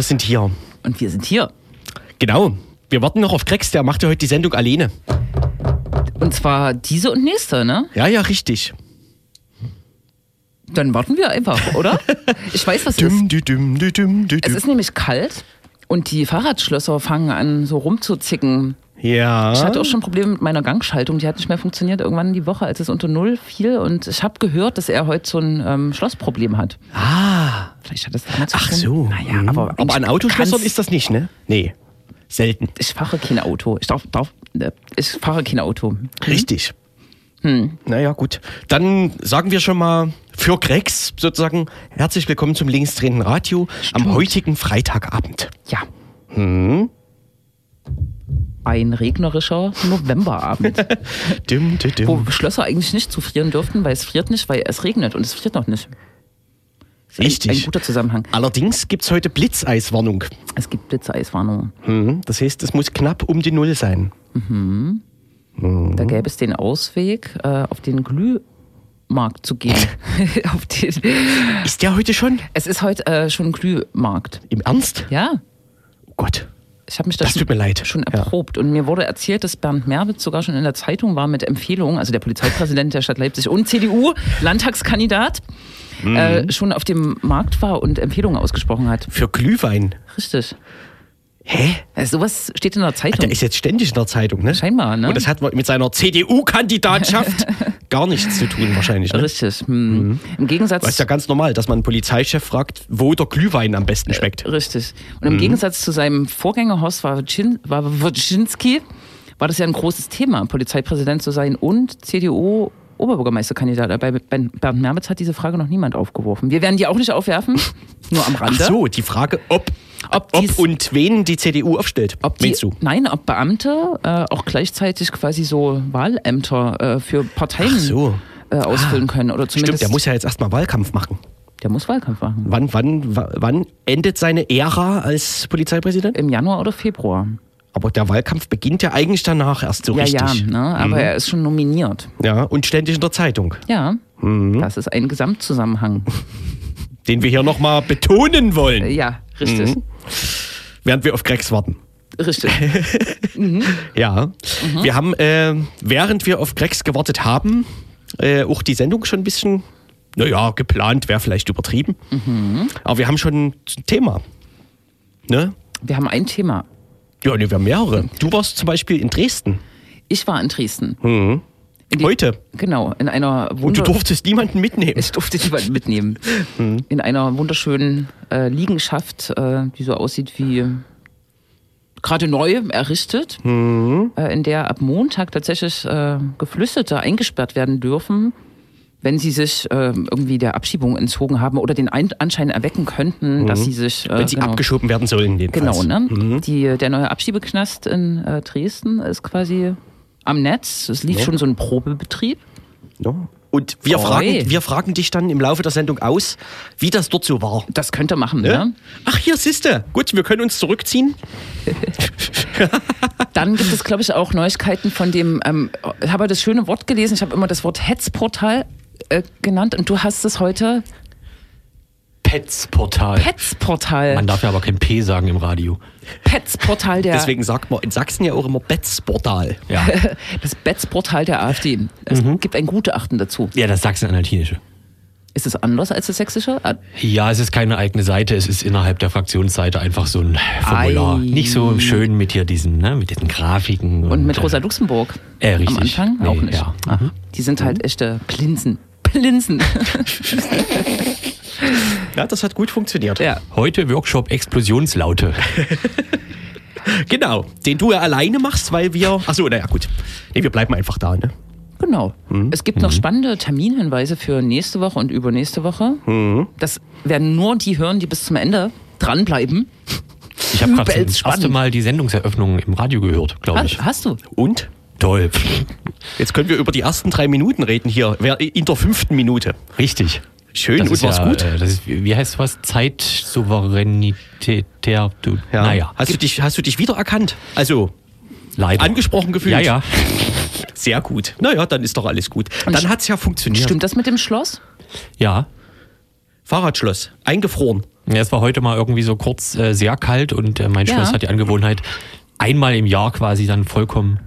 Wir sind hier. Und wir sind hier. Genau. Wir warten noch auf Grex, der macht ja heute die Sendung alleine. Und zwar diese und nächste, ne? Ja, ja, richtig. Dann warten wir einfach, oder? Ich weiß, was es ist. Es ist nämlich kalt und die Fahrradschlösser fangen an, so rumzuzicken. Ja. Ich hatte auch schon Probleme mit meiner Gangschaltung, die hat nicht mehr funktioniert irgendwann die Woche, als es unter Null fiel. Und ich habe gehört, dass er heute so ein ähm, Schlossproblem hat. Ah. Vielleicht hat das zu Ach so. Naja, Mhm. aber, aber an Autoschlössern ist das nicht, ne? Nee. Selten. Ich fahre kein Auto. Ich darf, darf, äh, ich fahre kein Auto. Richtig. Hm. Naja, gut. Dann sagen wir schon mal für Grex sozusagen herzlich willkommen zum linksdrehenden Radio am heutigen Freitagabend. Ja. Hm? Ein regnerischer Novemberabend, Dim, dim, dim. wo Schlösser eigentlich nicht zufrieren dürften, weil es friert nicht, weil es regnet und es friert noch nicht. Ist ein- Richtig. Ein guter Zusammenhang. Allerdings gibt es heute Blitzeiswarnung. Es gibt Blitzeiswarnungen. Hm, Das heißt, es muss knapp um die Null sein. Da gäbe es den Ausweg, äh, auf den Glühmarkt zu gehen. den, Ist der heute schon? es ist heute äh, schon Glühmarkt. Im Ernst? Ja, Oh Gott. Ich habe mich das, Das schon Ja. erprobt. Und mir wurde erzählt, dass Bernd Merwitz sogar schon in der Zeitung war mit Empfehlungen, also der Polizeipräsident der Stadt Leipzig und CDU-Landtagskandidat, Mhm. äh, schon auf dem Markt war und Empfehlungen ausgesprochen hat. Für Glühwein. Richtig. Hä? Also sowas steht in der Zeitung. Der ist jetzt ständig in der Zeitung, ne? Scheinbar, ne? Und das hat mit seiner CDU-Kandidatschaft gar nichts zu tun, wahrscheinlich. Ne? Richtig. Hm. Im Gegensatz. Das ist ja ganz normal, dass man einen Polizeichef fragt, wo der Glühwein am besten schmeckt. Richtig. Und Mhm. im Gegensatz zu seinem Vorgänger Horst Wawczynski war das ja ein großes Thema, Polizeipräsident zu sein und CDU Oberbürgermeisterkandidat. Bei Bernd Merwitz hat diese Frage noch niemand aufgeworfen. Wir werden die auch nicht aufwerfen, nur am Ach Rande. so, die Frage, ob, Ob ob dies- und wen die CDU aufstellt. Ob die, du? Nein, ob Beamte äh, auch gleichzeitig quasi so Wahlämter äh, für Parteien so. äh, ausfüllen können. Oder zumindest Stimmt, der muss ja jetzt erstmal Wahlkampf machen. der muss Wahlkampf machen. Wann, wann, wa- wann endet seine Ära als Polizeipräsident? Im Januar oder Februar. Aber der Wahlkampf beginnt ja eigentlich danach erst so ja, richtig. ja, ne? aber er ist schon nominiert. Ja, und ständig in der Zeitung. Ja, Mhm. das ist ein Gesamtzusammenhang. Den wir hier nochmal betonen wollen, Ja, richtig. Mhm. Während wir auf Grex warten. Richtig. Ja, Mhm. wir haben, äh, während wir auf Grex gewartet haben, äh, auch die Sendung schon ein bisschen, naja, geplant, wäre vielleicht übertrieben. Mhm. Aber wir haben schon ein Thema. Ne? Wir haben ein Thema. Ja, ne, wir haben mehrere. Du warst zum Beispiel in Dresden Ich war in Dresden. In die- heute Genau, in einer und du wunder durftest niemanden mitnehmen. ich durfte jemanden mitnehmen. Mhm. In einer wunderschönen äh, Liegenschaft, äh, die so aussieht wie gerade neu errichtet, Mhm. äh, in der ab Montag tatsächlich äh, Geflüchtete eingesperrt werden dürfen, wenn sie sich äh, irgendwie der Abschiebung entzogen haben oder den Ein Anschein erwecken könnten, dass sie sich äh, Mhm. Wenn sie genau, abgeschoben werden sollen, jedenfalls. Genau, ne? Die, der neue Abschiebeknast in Dresden ist quasi am Netz. Es lief Ja. schon so ein Probebetrieb. Ja. Und wir fragen, wir fragen dich dann im Laufe der Sendung aus, wie das dort so war. Das könnt ihr machen, Ne? ne? Ach, hier siehste. Gut, wir können uns zurückziehen. Dann gibt es, glaube ich, auch Neuigkeiten von dem, ähm, ich habe das schöne Wort gelesen, ich habe immer das Wort Hetzportal äh, genannt und du hast es heute Petsportal. Petzportal. Man darf ja aber kein P sagen im Radio. Petzportal der, Deswegen sagt man in Sachsen ja auch immer Betzportal. Ja, das Betzportal der AfD. Es Mhm. gibt ein Gutachten dazu. ja das Sachsen-Anhaltinische. Ist es anders als das sächsische? Ah, Ja, es ist keine eigene Seite, es ist innerhalb der Fraktionsseite einfach so ein Formular. Ei. Nicht so schön mit hier diesen, ne, mit diesen Grafiken. Und mit äh, Rosa Luxemburg? äh, richtig. Am Anfang Nee, auch nicht. ja. Aha. Die sind halt echte Plinsen. Plinsen. Ja, das hat gut funktioniert. ja. Heute Workshop Explosionslaute. Genau, den du ja alleine machst, weil wir. Achso, naja, gut. Nee, wir bleiben einfach da, ne? Genau. Es gibt noch spannende Terminhinweise für nächste Woche und übernächste Woche. Das werden nur die hören, die bis zum Ende dranbleiben. Ich habe gerade das erste Mal die Sendungseröffnung im Radio gehört, glaube ich. Hast, hast du? Und? Toll. Jetzt können wir über die ersten drei Minuten reden hier. Wer- In der fünften Minute. Richtig. Schön, Das und ist war's ja, gut? Äh, das ist, wie heißt was? Zeitsouveränität. Ja. Naja, Hast du, dich, hast du dich wiedererkannt? Also, leider. angesprochen gefühlt? Ja, ja. Sehr gut. Naja, dann ist doch alles gut. Dann hat's ja funktioniert. Stimmt das mit dem Schloss? Ja. Fahrradschloss, eingefroren. Ja, es war heute mal irgendwie so kurz äh, sehr kalt und äh, mein Ja. Schloss hat die Angewohnheit, einmal im Jahr quasi dann vollkommen,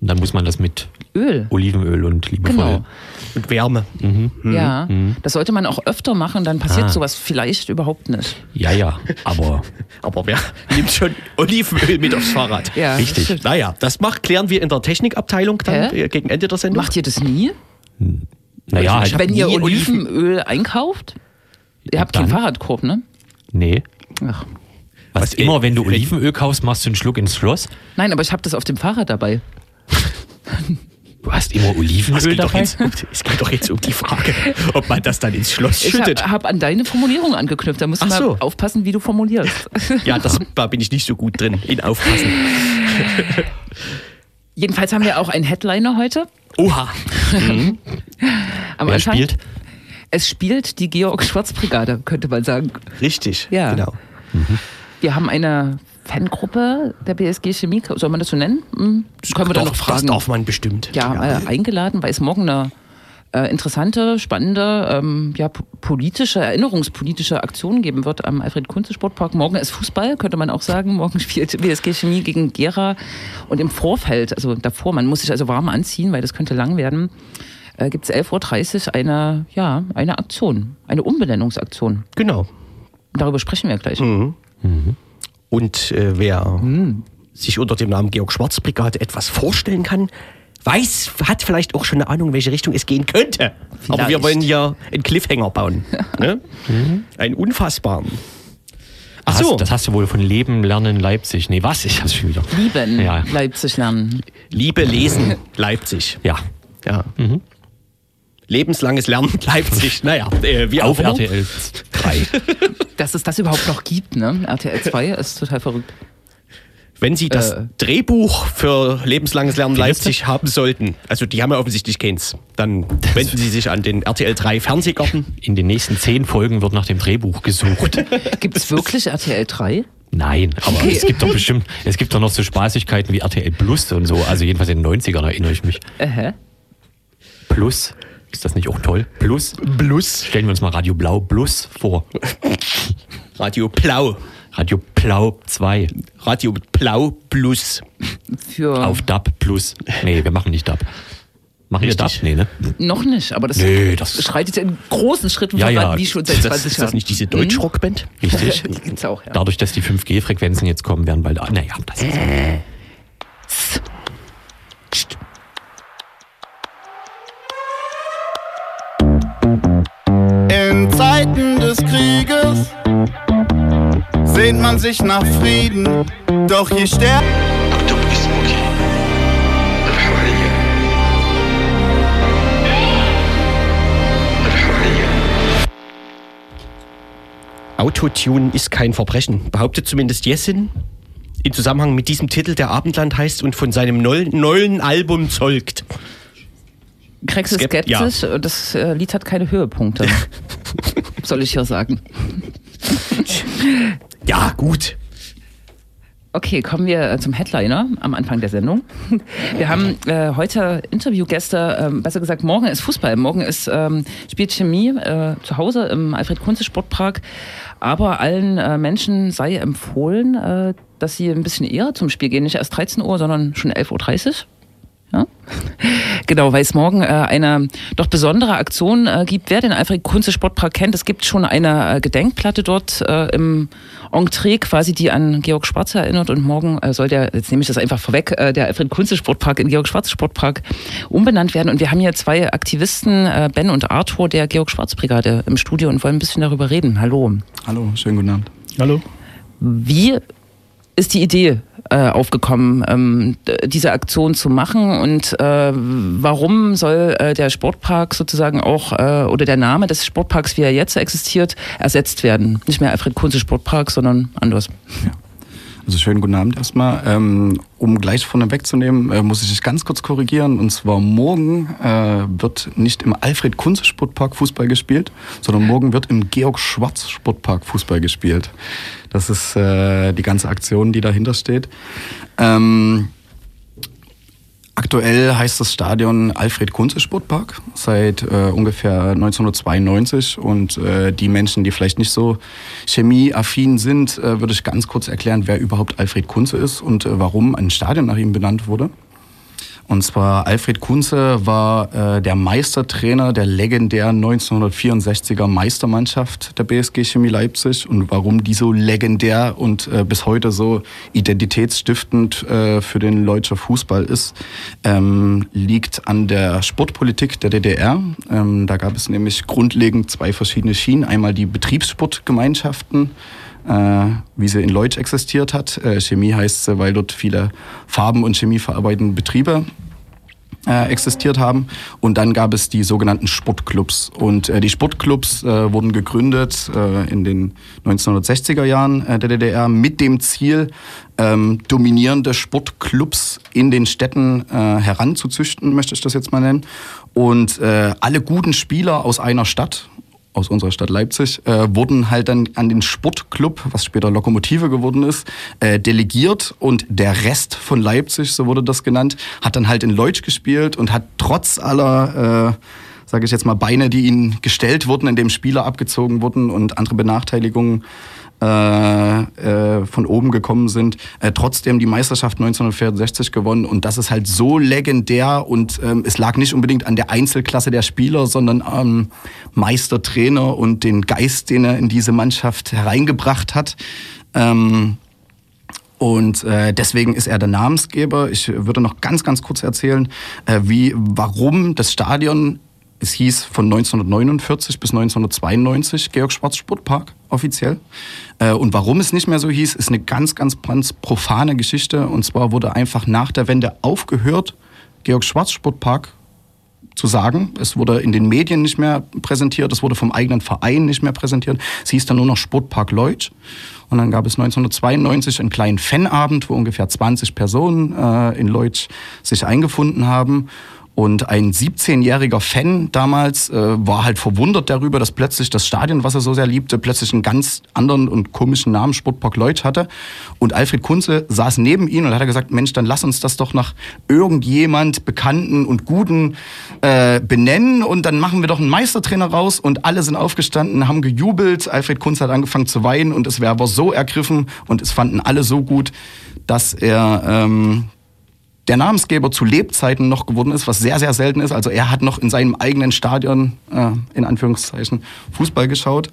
dann muss man das mit Öl. Olivenöl und liebevoll. Genau. Und Wärme. Ja, das sollte man auch öfter machen, dann passiert Ah. sowas vielleicht überhaupt nicht. Ja, ja, aber Aber wer nimmt schon Olivenöl mit aufs Fahrrad? Ja, Richtig. stimmt. Naja, das macht, klären wir in der Technikabteilung dann Hä? äh, gegen Ende der Sendung. Macht ihr das nie? naja, Ich hab Wenn ihr Olivenöl einkauft? Ihr habt keinen? Fahrradkorb, ne? nee. Ach. Was, Was, immer, wenn du Olivenöl kaufst, machst du einen Schluck ins Schloss. Nein, aber ich habe das auf dem Fahrrad dabei. Du hast immer es, Olivenöl geht doch dabei? jetzt, es geht doch jetzt um die Frage, ob man das dann ins Schloss Ich schüttet. habe hab an deine Formulierung angeknüpft. Da musst du Ach mal so. aufpassen, wie du formulierst. Ja, das, da bin ich nicht so gut drin, in Aufpassen. Jedenfalls haben wir auch einen Headliner heute. Oha. Am Wer Anfang. spielt? Es spielt die Georg-Schwarz-Brigade, könnte man sagen. Richtig. Ja. Genau. Wir haben eine Fangruppe der BSG Chemie, soll man das so nennen? Hm, können wir dann Doch, noch fragen. Das darf man bestimmt. ja, Äh, eingeladen, weil es morgen eine äh, interessante, spannende, ähm, ja, po- politische, erinnerungspolitische Aktion geben wird am Alfred-Kunze-Sportpark. Morgen ist Fußball, könnte man auch sagen. Morgen spielt BSG Chemie gegen Gera. Und im Vorfeld, also davor, man muss sich also warm anziehen, weil das könnte lang werden, äh, gibt es 11.30 Uhr eine, ja, eine Aktion, eine Umbenennungsaktion. Genau. Darüber sprechen wir gleich. Und äh, wer Hm. sich unter dem Namen Georg Schwarz Brigade etwas vorstellen kann, weiß, hat vielleicht auch schon eine Ahnung, in welche Richtung es gehen könnte. Aber wir Vielleicht. wollen ja einen Cliffhanger bauen. ne? Einen unfassbaren. Ach Das so, hast, das hast du wohl von Leben, Lernen, Leipzig. Nee, was? Ich hab's schon wieder. Lieben Ja. Leipzig lernen. Liebe Lesen Leipzig. Ja, Ja. Lebenslanges Lernen Leipzig. Naja, äh, wie auf auch immer. RTL 3. Dass es das überhaupt noch gibt, ne? RTL 2 ist total verrückt. Wenn Sie das Äh. Drehbuch für lebenslanges Lernen Leipzig haben sollten, also die haben ja offensichtlich keins, dann wenden Sie sich an den RTL 3 Fernsehgarten. In den nächsten zehn Folgen wird nach dem Drehbuch gesucht. Gibt es wirklich RTL 3? Nein, aber Okay. es gibt doch bestimmt, es gibt doch noch so Spaßigkeiten wie RTL Plus und so. Also jedenfalls in den 90ern erinnere ich mich. Äh, hä? Plus, ist das nicht auch toll? Plus, Plus stellen wir uns mal Radio Blau Plus vor. Radio Blau. Radio Blau 2 Radio Blau Plus. Für auf DAB Plus. Nee, wir machen nicht DAB. Machen wir DAB? Nee, ne? noch nicht, aber das, Nee, das- schreitet in großen Schritten Ja, voran, ja. wie schon seit Ist das, 20 ist das Jahren. nicht diese Deutschrockband? Richtig. Die gibt's auch, ja. Dadurch, dass die 5G-Frequenzen jetzt kommen, werden bald. Naja, das ist. In Zeiten des Krieges sehnt man sich nach Frieden, doch je stärker. Autotune ist kein Verbrechen, behauptet zumindest Jessin im Zusammenhang mit diesem Titel, der Abendland heißt und von seinem neuen Album zeugt. Krex ist Skept- skeptisch und das äh, Lied hat keine Höhepunkte. Soll ich ja sagen. Ja, gut. Okay, kommen wir äh, zum Headliner am Anfang der Sendung. Wir haben äh, heute Interviewgäste, ähm, besser gesagt, morgen ist Fußball. Morgen ist ähm, spielt Chemie äh, zu Hause im Alfred-Kunze-Sportpark. Aber allen äh, Menschen sei empfohlen, äh, dass sie ein bisschen eher zum Spiel gehen. Nicht erst 13 Uhr, sondern schon 11.30 Uhr. Ja? Genau, weil es morgen äh, eine doch besondere Aktion äh, gibt. Wer den Alfred Kunze Sportpark kennt, es gibt schon eine äh, Gedenkplatte dort äh, im Entree quasi, die an Georg Schwarz erinnert. Und morgen äh, soll der, jetzt nehme ich das einfach vorweg, äh, der Alfred Kunze Sportpark in Georg Schwarz Sportpark umbenannt werden. Und wir haben hier zwei Aktivisten, äh, Ben und Arthur der Georg Schwarz Brigade im Studio und wollen ein bisschen darüber reden. Hallo. Hallo, schönen guten Abend. Hallo. Wie ist die Idee äh, aufgekommen, ähm, diese Aktion zu machen und äh, warum soll äh, der Sportpark sozusagen auch äh, oder der Name des Sportparks, wie er jetzt existiert, ersetzt werden? Nicht mehr Alfred Kunze Sportpark, sondern anders. Also schönen guten Abend erstmal. Ähm, um gleich vorne wegzunehmen, äh, muss ich dich ganz kurz korrigieren. Und zwar morgen äh, wird nicht im Alfred Kunze Sportpark Fußball gespielt, sondern morgen wird im Georg Schwarz Sportpark Fußball gespielt. Das ist äh, die ganze Aktion, die dahinter steht. Ähm, Aktuell heißt das Stadion Alfred Kunze Sportpark seit äh, ungefähr 1992 und äh, die Menschen, die vielleicht nicht so chemieaffin sind, äh, würde ich ganz kurz erklären, wer überhaupt Alfred Kunze ist und äh, warum ein Stadion nach ihm benannt wurde. Und zwar Alfred Kunze war äh, der Meistertrainer der legendären 1964er Meistermannschaft der BSG Chemie Leipzig. Und warum die so legendär und äh, bis heute so identitätsstiftend äh, für den Leutscher Fußball ist, ähm, liegt an der Sportpolitik der DDR. Ähm, da gab es nämlich grundlegend zwei verschiedene Schienen. Einmal die Betriebssportgemeinschaften, wie sie in Leutsch existiert hat. Äh, Chemie heißt sie, weil dort viele Farben- und chemieverarbeitende Betriebe äh, existiert haben. Und dann gab es die sogenannten Sportclubs. Und äh, die Sportclubs äh, wurden gegründet äh, in den 1960er Jahren äh, der DDR mit dem Ziel, ähm, dominierende Sportclubs in den Städten äh, heranzuzüchten, möchte ich das jetzt mal nennen. Und äh, alle guten Spieler aus einer Stadt, aus unserer Stadt Leipzig, äh, wurden halt dann an den Sportclub, was später Lokomotive geworden ist, äh, delegiert und der Rest von Leipzig, so wurde das genannt, hat dann halt in Leutsch gespielt und hat trotz aller, äh, sage ich jetzt mal, Beine, die ihnen gestellt wurden, indem Spieler abgezogen wurden und andere Benachteiligungen äh, äh, von oben gekommen sind, äh, trotzdem die Meisterschaft 1964 gewonnen. Und das ist halt so legendär und ähm, es lag nicht unbedingt an der Einzelklasse der Spieler, sondern am Meistertrainer und den Geist, den er in diese Mannschaft hereingebracht hat. Ähm, und äh, deswegen ist er der Namensgeber. Ich würde noch ganz, ganz kurz erzählen, äh, wie, warum das Stadion, es hieß von 1949 bis 1992 Georg Schwarz Sportpark offiziell. Äh, und warum es nicht mehr so hieß, ist eine ganz, ganz, ganz profane Geschichte. Und zwar wurde einfach nach der Wende aufgehört, Georg Schwarz Sportpark zu sagen. Es wurde in den Medien nicht mehr präsentiert, es wurde vom eigenen Verein nicht mehr präsentiert. Es hieß dann nur noch Sportpark Leutsch. Und dann gab es 1992 einen kleinen Fanabend, wo ungefähr 20 Personen äh, in Leutsch sich eingefunden haben. Und ein 17-jähriger Fan damals äh, war halt verwundert darüber, dass plötzlich das Stadion, was er so sehr liebte, plötzlich einen ganz anderen und komischen Namen Sportpark Leutsch hatte. Und Alfred Kunze saß neben ihm und hat gesagt, Mensch, dann lass uns das doch nach irgendjemand Bekannten und Guten äh, benennen und dann machen wir doch einen Meistertrainer raus. Und alle sind aufgestanden, haben gejubelt. Alfred Kunze hat angefangen zu weinen und es war so ergriffen und es fanden alle so gut, dass er ähm, der Namensgeber zu Lebzeiten noch geworden ist, was sehr, sehr selten ist. Also er hat noch in seinem eigenen Stadion, äh, in Anführungszeichen, Fußball geschaut.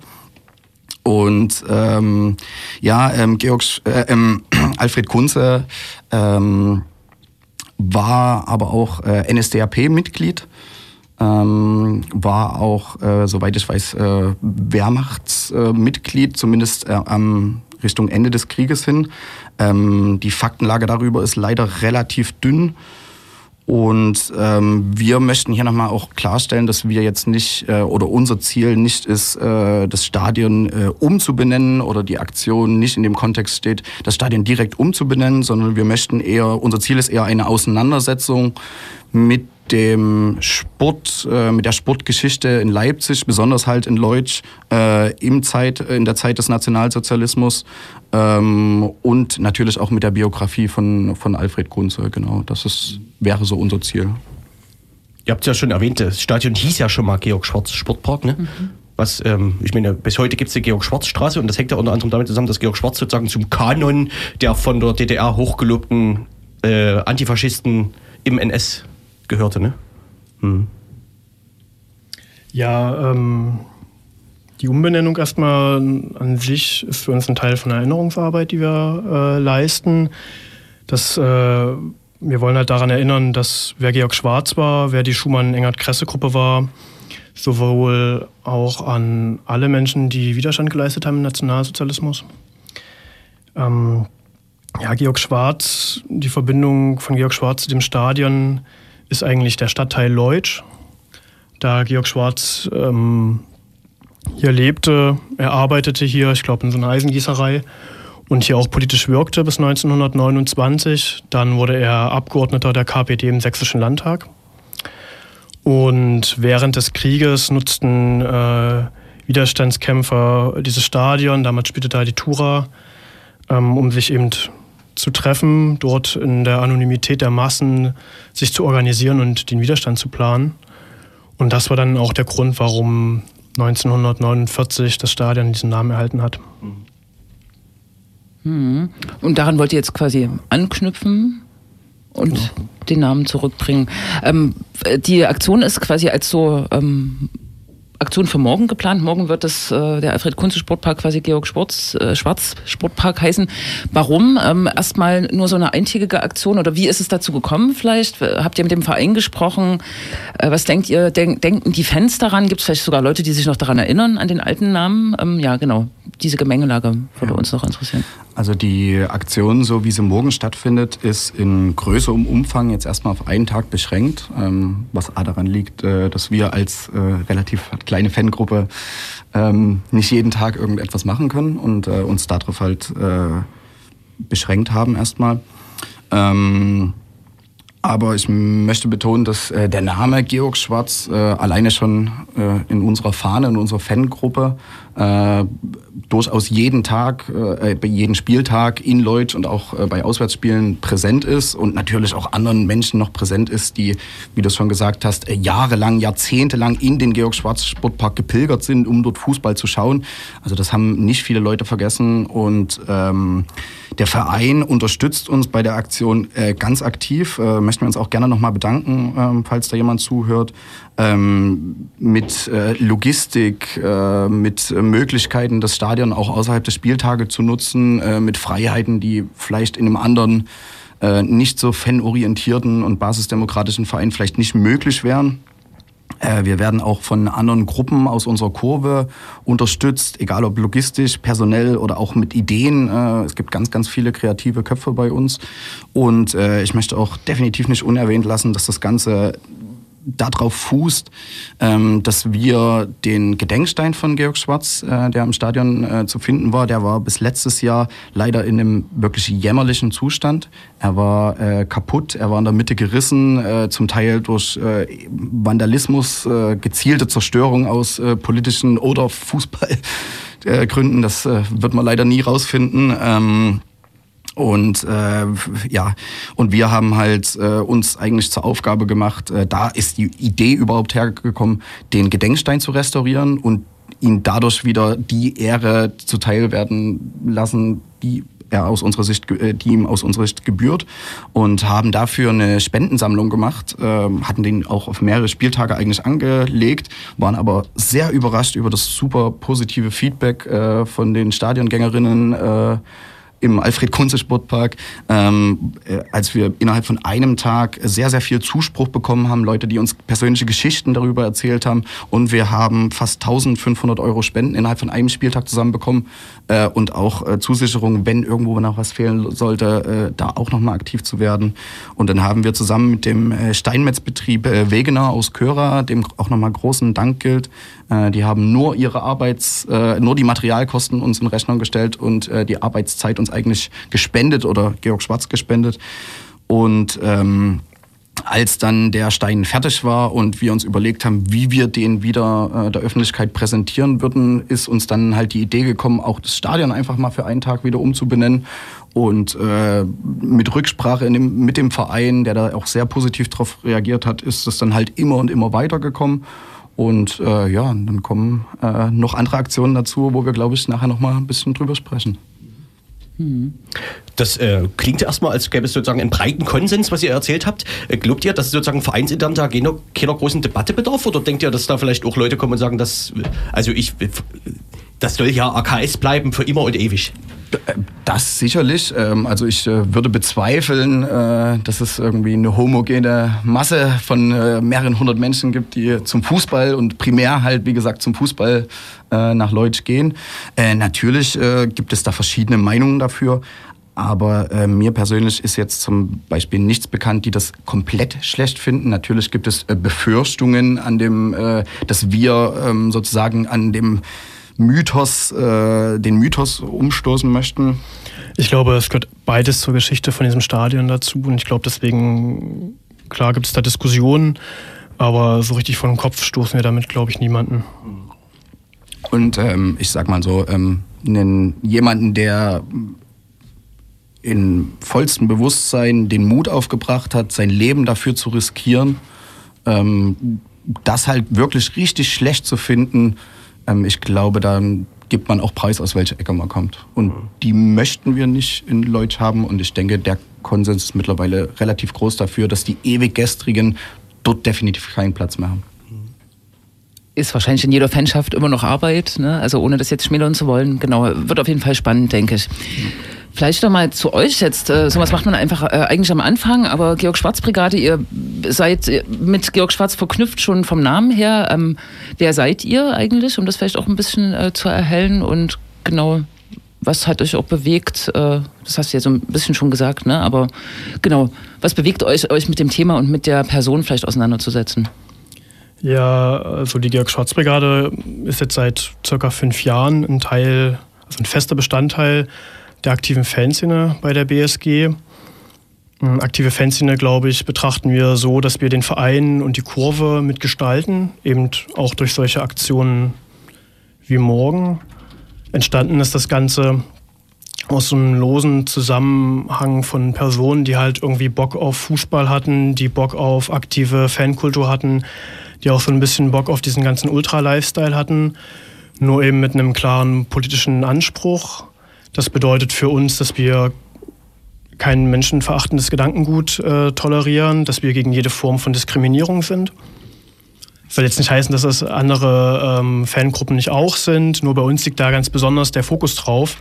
Und ähm, ja, ähm, Georg, äh, ähm, Alfred Kunze ähm, war aber auch äh, NSDAP-Mitglied, ähm, war auch, äh, soweit ich weiß, äh, Wehrmachtsmitglied, zumindest äh, am Richtung Ende des Krieges hin. Ähm, die Faktenlage darüber ist leider relativ dünn. Und ähm, wir möchten hier nochmal auch klarstellen, dass wir jetzt nicht äh, oder unser Ziel nicht ist, äh, das Stadion äh, umzubenennen oder die Aktion nicht in dem Kontext steht, das Stadion direkt umzubenennen, sondern wir möchten eher, unser Ziel ist eher eine Auseinandersetzung mit dem Sport, äh, mit der Sportgeschichte in Leipzig, besonders halt in Leutsch, äh, im Zeit, in der Zeit des Nationalsozialismus ähm, und natürlich auch mit der Biografie von, von Alfred Kunze, genau. Das ist, wäre so unser Ziel. Ihr habt es ja schon erwähnt, das Stadion hieß ja schon mal Georg Schwarz Sportpark, ne? Was, ähm, ich meine, bis heute gibt es die Georg-Schwarz-Straße und das hängt ja unter anderem damit zusammen, dass Georg Schwarz sozusagen zum Kanon der von der DDR hochgelobten äh, Antifaschisten im NS gehörte, ne? Hm. Ja, ähm, die Umbenennung erstmal an sich ist für uns ein Teil von der Erinnerungsarbeit, die wir äh, leisten. Das, äh, wir wollen halt daran erinnern, dass wer Georg Schwarz war, wer die Schumann-Engert-Kresse-Gruppe war, sowohl auch an alle Menschen, die Widerstand geleistet haben im Nationalsozialismus. Ähm, ja, Georg Schwarz, die Verbindung von Georg Schwarz zu dem Stadion ist eigentlich der Stadtteil Leutsch. Da Georg Schwarz ähm, hier lebte, er arbeitete hier, ich glaube in so einer Eisengießerei und hier auch politisch wirkte bis 1929. Dann wurde er Abgeordneter der KPD im Sächsischen Landtag. Und während des Krieges nutzten äh, Widerstandskämpfer dieses Stadion, damals spielte da die Tura, ähm, um sich eben zu treffen, dort in der Anonymität der Massen sich zu organisieren und den Widerstand zu planen. Und das war dann auch der Grund, warum 1949 das Stadion diesen Namen erhalten hat. Mhm. Und daran wollt ihr jetzt quasi anknüpfen und ja. den Namen zurückbringen. Ähm, die Aktion ist quasi als so ähm, Aktion für morgen geplant. Morgen wird es äh, der Alfred Kunze Sportpark quasi Georg Sports, äh, Schwarz Sportpark heißen. Warum? Ähm, erstmal nur so eine eintägige Aktion oder wie ist es dazu gekommen vielleicht? Habt ihr mit dem Verein gesprochen? Äh, was denkt ihr? Denk, denken die Fans daran? Gibt es vielleicht sogar Leute, die sich noch daran erinnern, an den alten Namen? Ähm, ja, genau. Diese Gemengelage würde ja. uns noch interessieren. Also die Aktion, so wie sie morgen stattfindet, ist in größerem Umfang jetzt erstmal auf einen Tag beschränkt, ähm, was A daran liegt, äh, dass wir als äh, relativ kleine Fangruppe ähm, nicht jeden Tag irgendetwas machen können und äh, uns darauf halt beschränkt haben erstmal. Ähm, aber ich möchte betonen, dass der Name Georg Schwarz alleine schon in unserer Fahne, in unserer Fangruppe äh, durchaus jeden Tag, äh, jeden Spieltag in Leutsch und auch äh, bei Auswärtsspielen präsent ist und natürlich auch anderen Menschen noch präsent ist, die, wie du es schon gesagt hast, äh, jahrelang, jahrzehntelang in den Georg Schwarz Sportpark gepilgert sind, um dort Fußball zu schauen. Also das haben nicht viele Leute vergessen und ähm, der Verein unterstützt uns bei der Aktion äh, ganz aktiv. Äh, möchten wir uns auch gerne nochmal bedanken, äh, falls da jemand zuhört. Ähm, mit äh, Logistik, äh, mit Möglichkeiten, das Stadion auch außerhalb des Spieltages zu nutzen, äh, mit Freiheiten, die vielleicht in einem anderen, nicht so fanorientierten und basisdemokratischen Verein vielleicht nicht möglich wären. Äh, wir werden auch von anderen Gruppen aus unserer Kurve unterstützt, egal ob logistisch, personell oder auch mit Ideen. Äh, es gibt ganz, ganz viele kreative Köpfe bei uns. Und äh, ich möchte auch definitiv nicht unerwähnt lassen, dass das Ganze darauf fußt, ähm, dass wir den Gedenkstein von Georg Schwarz, äh, der im Stadion äh, zu finden war, der war bis letztes Jahr leider in einem wirklich jämmerlichen Zustand. Er war äh, kaputt, er war in der Mitte gerissen, äh, zum Teil durch äh, Vandalismus, äh, gezielte Zerstörung aus äh, politischen oder Fußballgründen. Das äh, wird man leider nie rausfinden. Und äh, ja, und wir haben halt äh, uns eigentlich zur Aufgabe gemacht, äh, da ist die Idee überhaupt hergekommen, den Gedenkstein zu restaurieren und ihn dadurch wieder die Ehre zuteil werden lassen, die er aus unserer Sicht, äh, die ihm aus unserer Sicht gebührt und haben dafür eine Spendensammlung gemacht, äh, hatten den auch auf mehrere Spieltage eigentlich angelegt, waren aber sehr überrascht über das super positive Feedback äh, von den Stadiongängerinnen. Im Alfred-Kunze-Sportpark, ähm, äh, als wir innerhalb von einem Tag sehr, sehr viel Zuspruch bekommen haben, Leute, die uns persönliche Geschichten darüber erzählt haben. Und wir haben fast 1500 Euro Spenden innerhalb von einem Spieltag zusammenbekommen äh, und auch äh, Zusicherungen, wenn irgendwo noch was fehlen sollte, äh, da auch nochmal aktiv zu werden. Und dann haben wir zusammen mit dem äh, Steinmetzbetrieb äh, Wegener aus Köra, dem auch nochmal großen Dank gilt, die haben nur ihre Arbeits, nur die Materialkosten uns in Rechnung gestellt und die Arbeitszeit uns eigentlich gespendet oder Georg Schwarz gespendet. Und ähm, als dann der Stein fertig war und wir uns überlegt haben, wie wir den wieder äh, der Öffentlichkeit präsentieren würden, ist uns dann halt die Idee gekommen, auch das Stadion einfach mal für einen Tag wieder umzubenennen. Und äh, mit Rücksprache dem, mit dem Verein, der da auch sehr positiv darauf reagiert hat, ist es dann halt immer und immer weitergekommen. Und äh, ja, dann kommen äh, noch andere Aktionen dazu, wo wir, glaube ich, nachher noch mal ein bisschen drüber sprechen. Das äh, klingt erstmal, als gäbe es sozusagen einen breiten Konsens, was ihr erzählt habt. Äh, glaubt ihr, dass es sozusagen vereinsintern da keiner, keiner großen Debatte bedarf? Oder denkt ihr, dass da vielleicht auch Leute kommen und sagen, dass, also ich, das soll ja AKS bleiben für immer und ewig? Das sicherlich. Ähm, also ich äh, würde bezweifeln, äh, dass es irgendwie eine homogene Masse von äh, mehreren hundert Menschen gibt, die zum Fußball und primär halt, wie gesagt, zum Fußball nach Leutsch gehen. Natürlich gibt es da verschiedene Meinungen dafür. Aber äh, mir persönlich ist jetzt zum Beispiel nichts bekannt, die das komplett schlecht finden. Natürlich gibt es äh, Befürchtungen an dem, äh, dass wir ähm, sozusagen an dem Mythos, äh, den Mythos umstoßen möchten? Ich glaube, es gehört beides zur Geschichte von diesem Stadion dazu und ich glaube deswegen, klar gibt es da Diskussionen, aber so richtig von dem Kopf stoßen wir damit, glaube ich, niemanden. Und ähm, ich sag mal so, ähm, einen, jemanden, der in vollstem Bewusstsein den Mut aufgebracht hat, sein Leben dafür zu riskieren. Ähm, das halt wirklich richtig schlecht zu finden, ähm, ich glaube, dann gibt man auch Preis, aus welcher Ecke man kommt. Und die möchten wir nicht in Leutsch haben. Und ich denke, der Konsens ist mittlerweile relativ groß dafür, dass die ewig Gestrigen dort definitiv keinen Platz mehr haben. Ist wahrscheinlich in jeder Fanschaft immer noch Arbeit, ne? also ohne das jetzt schmälern zu wollen. Genau, wird auf jeden Fall spannend, denke ich. Vielleicht noch mal zu euch jetzt. Äh, sowas macht man einfach äh, eigentlich am Anfang, aber Georg Schwarz Brigade, ihr seid mit Georg Schwarz verknüpft schon vom Namen her. Ähm, wer seid ihr eigentlich, um das vielleicht auch ein bisschen äh, zu erhellen und genau, was hat euch auch bewegt? Äh, das hast du ja so ein bisschen schon gesagt, ne? Aber genau, was bewegt euch, euch mit dem Thema und mit der Person vielleicht auseinanderzusetzen? Ja, also die Georg Schwarz Brigade ist jetzt seit circa fünf Jahren ein Teil, also ein fester Bestandteil der aktiven Fanszene bei der BSG. Ähm, aktive Fanszene, glaube ich, betrachten wir so, dass wir den Verein und die Kurve mitgestalten, eben auch durch solche Aktionen wie morgen. Entstanden ist das Ganze aus so einem losen Zusammenhang von Personen, die halt irgendwie Bock auf Fußball hatten, die Bock auf aktive Fankultur hatten, die auch so ein bisschen Bock auf diesen ganzen Ultra-Lifestyle hatten, nur eben mit einem klaren politischen Anspruch. Das bedeutet für uns, dass wir kein menschenverachtendes Gedankengut äh, tolerieren, dass wir gegen jede Form von Diskriminierung sind. Das soll jetzt nicht heißen, dass das andere ähm, Fangruppen nicht auch sind, nur bei uns liegt da ganz besonders der Fokus drauf.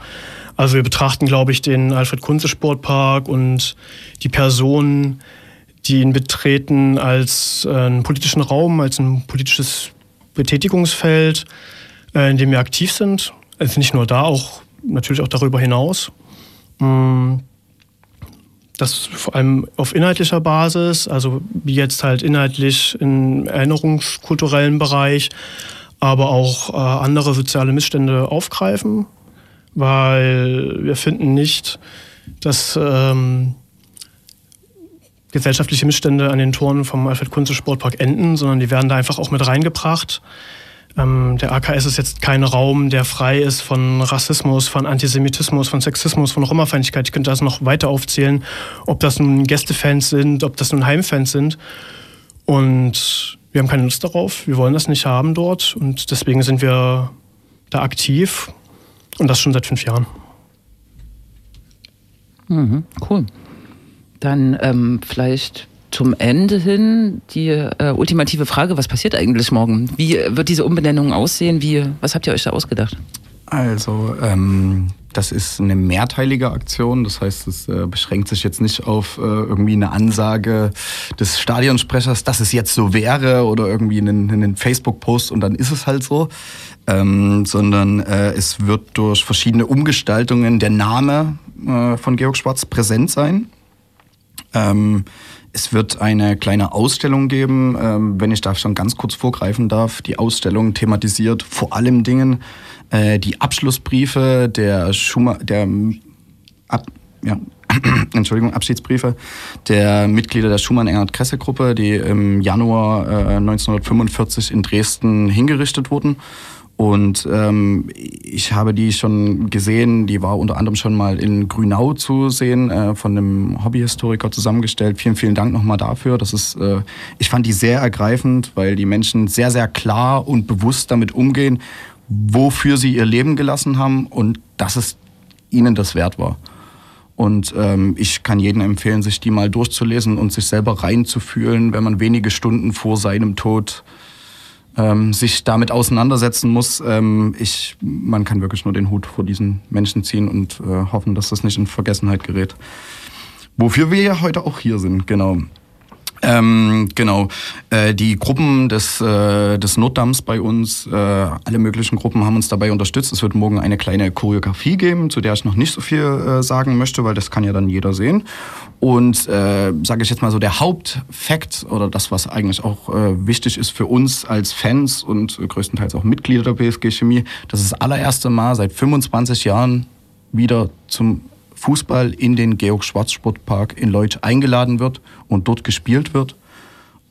Also wir betrachten, glaube ich, den Alfred-Kunze-Sportpark und die Personen, die ihn betreten, als äh, einen politischen Raum, als ein politisches Betätigungsfeld, äh, in dem wir aktiv sind. Also nicht nur da, auch natürlich auch darüber hinaus. Mm, das vor allem auf inhaltlicher Basis, also jetzt halt inhaltlich im erinnerungskulturellen Bereich, aber auch äh, andere soziale Missstände aufgreifen, weil wir finden nicht, dass ähm, gesellschaftliche Missstände an den Toren vom Alfred Kunze Sportpark enden, sondern die werden da einfach auch mit reingebracht. Ähm, der AKS ist jetzt kein Raum, der frei ist von Rassismus, von Antisemitismus, von Sexismus, von Roma-Feindlichkeit. Ich könnte das noch weiter aufzählen, ob das nun Gästefans sind, ob das nun Heimfans sind. Und wir haben keine Lust darauf. Wir wollen das nicht haben dort. Und deswegen sind wir da aktiv. Und das schon seit fünf Jahren. Mhm, cool. Dann ähm, vielleicht zum Ende hin die äh, ultimative Frage, was passiert eigentlich morgen? Wie wird diese Umbenennung aussehen? Wie, was habt ihr euch da ausgedacht? Also, ähm, das ist eine mehrteilige Aktion. Das heißt, es äh, beschränkt sich jetzt nicht auf äh, irgendwie eine Ansage des Stadionsprechers, dass es jetzt so wäre oder irgendwie einen, einen Facebook-Post und dann ist es halt so. Ähm, sondern äh, es wird durch verschiedene Umgestaltungen der Name äh, von Georg Schwarz präsent sein. Ähm, es wird eine kleine Ausstellung geben, ähm, wenn ich da schon ganz kurz vorgreifen darf. Die Ausstellung thematisiert vor allem Dingen äh, die Abschlussbriefe der Schumer, der ab, ja, Entschuldigung, Abschiedsbriefe der Mitglieder der Schumann-Engert-Kresse-Gruppe, die im Januar äh, 1945 in Dresden hingerichtet wurden. Und ähm, ich habe die schon gesehen, die war unter anderem schon mal in Grünau zu sehen, äh, von einem Hobbyhistoriker zusammengestellt. Vielen, vielen Dank nochmal dafür. Das ist, äh, ich fand die sehr ergreifend, weil die Menschen sehr, sehr klar und bewusst damit umgehen, wofür sie ihr Leben gelassen haben und dass es ihnen das wert war. Und ähm, ich kann jedem empfehlen, sich die mal durchzulesen und sich selber reinzufühlen, wenn man wenige Stunden vor seinem Tod ähm, sich damit auseinandersetzen muss. Ähm, ich, man kann wirklich nur den Hut vor diesen Menschen ziehen und äh, hoffen, dass das nicht in Vergessenheit gerät. Wofür wir ja heute auch hier sind, genau. Ähm, genau. Äh, die Gruppen des, äh, des Notdamms bei uns, äh, alle möglichen Gruppen haben uns dabei unterstützt. Es wird morgen eine kleine Choreografie geben, zu der ich noch nicht so viel äh, sagen möchte, weil das kann ja dann jeder sehen. Und äh, sage ich jetzt mal so, der Hauptfakt oder das, was eigentlich auch äh, wichtig ist für uns als Fans und größtenteils auch Mitglieder der BSG Chemie, das ist das allererste Mal seit 25 Jahren wieder zum Fußball in den Georg-Schwarz-Sportpark in Leutsch eingeladen wird und dort gespielt wird.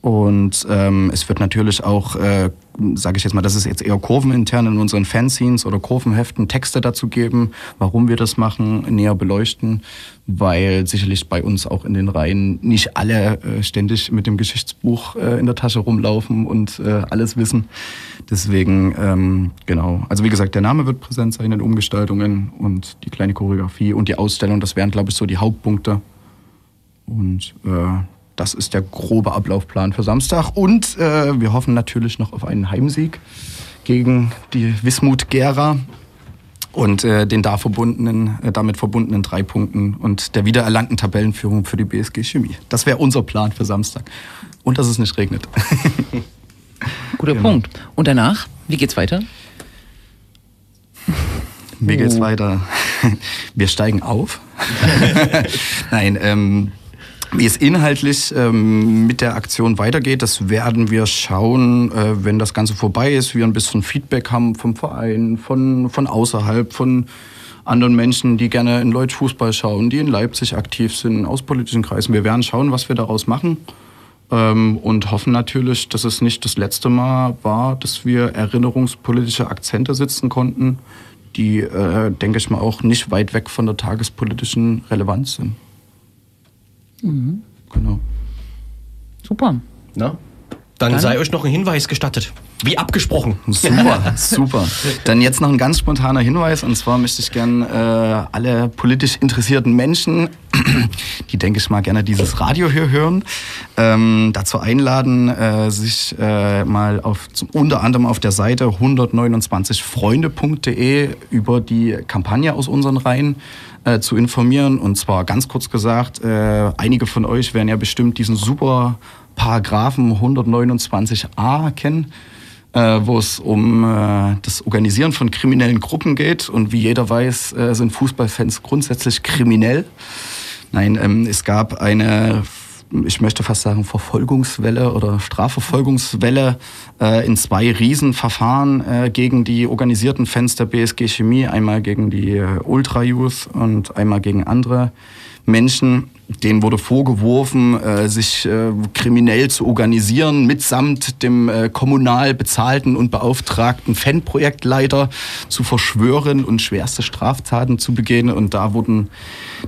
Und ähm, es wird natürlich auch äh, sage ich jetzt mal, das ist jetzt eher kurvenintern in unseren Fanzines oder Kurvenheften Texte dazu geben, warum wir das machen, näher beleuchten, weil sicherlich bei uns auch in den Reihen nicht alle äh, ständig mit dem Geschichtsbuch äh, in der Tasche rumlaufen und äh, alles wissen. Deswegen, ähm, genau. Also wie gesagt, der Name wird präsent sein in Umgestaltungen und die kleine Choreografie und die Ausstellung, das wären, glaube ich, so die Hauptpunkte. Und äh, das ist der grobe Ablaufplan für Samstag. Und äh, wir hoffen natürlich noch auf einen Heimsieg gegen die Wismut Gera und äh, den da verbundenen, äh, damit verbundenen drei Punkten und der wiedererlangten Tabellenführung für die BSG Chemie. Das wäre unser Plan für Samstag. Und dass es nicht regnet. Guter Punkt. Und danach, wie geht's weiter? Mir geht's weiter. Wir steigen auf. Nein, ähm, wie es inhaltlich ähm, mit der Aktion weitergeht, das werden wir schauen, äh, wenn das Ganze vorbei ist, wir ein bisschen Feedback haben vom Verein, von, von außerhalb, von anderen Menschen, die gerne in Leutsch Fußball schauen, die in Leipzig aktiv sind, aus politischen Kreisen. Wir werden schauen, was wir daraus machen ähm, und hoffen natürlich, dass es nicht das letzte Mal war, dass wir erinnerungspolitische Akzente setzen konnten, die, äh, denke ich mal, auch nicht weit weg von der tagespolitischen Relevanz sind. Genau. Super. Na? Dann, Dann- sei euch noch ein Hinweis gestattet. Wie abgesprochen. Super, super. Dann jetzt noch ein ganz spontaner Hinweis. Und zwar möchte ich gern äh, alle politisch interessierten Menschen, die, denke ich mal, gerne dieses Radio hier hören, ähm, dazu einladen, äh, sich äh, mal auf, zum, unter anderem auf der Seite 129freunde.de über die Kampagne aus unseren Reihen äh, zu informieren. Und zwar ganz kurz gesagt, äh, einige von euch werden ja bestimmt diesen super Paragraphen 129a kennen äh, wo es um äh, das Organisieren von kriminellen Gruppen geht. Und wie jeder weiß, äh, sind Fußballfans grundsätzlich kriminell. Nein, ähm, es gab eine, ich möchte fast sagen, Verfolgungswelle oder Strafverfolgungswelle äh, in zwei Riesenverfahren äh, gegen die organisierten Fans der BSG Chemie. Einmal gegen die äh, Ultra Youth und einmal gegen andere Menschen. Denen wurde vorgeworfen, äh, sich äh, kriminell zu organisieren, mitsamt dem äh, kommunal bezahlten und beauftragten Fanprojektleiter zu verschwören und schwerste Straftaten zu begehen. Und da wurden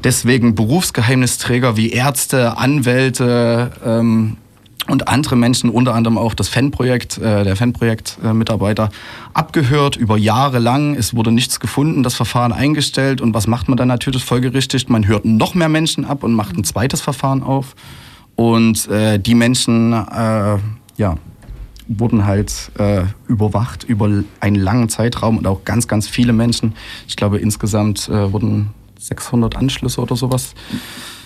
deswegen Berufsgeheimnisträger wie Ärzte, Anwälte, ähm, und andere Menschen, unter anderem auch das Fanprojekt, äh, der Fanprojekt-Mitarbeiter, abgehört über Jahre lang. Es wurde nichts gefunden, das Verfahren eingestellt. Und was macht man dann natürlich folgerichtig? Man hört noch mehr Menschen ab und macht ein zweites Verfahren auf. Und äh, die Menschen, äh, ja, wurden halt äh, überwacht über einen langen Zeitraum und auch ganz, ganz viele Menschen. Ich glaube, insgesamt äh, wurden 600 Anschlüsse oder sowas.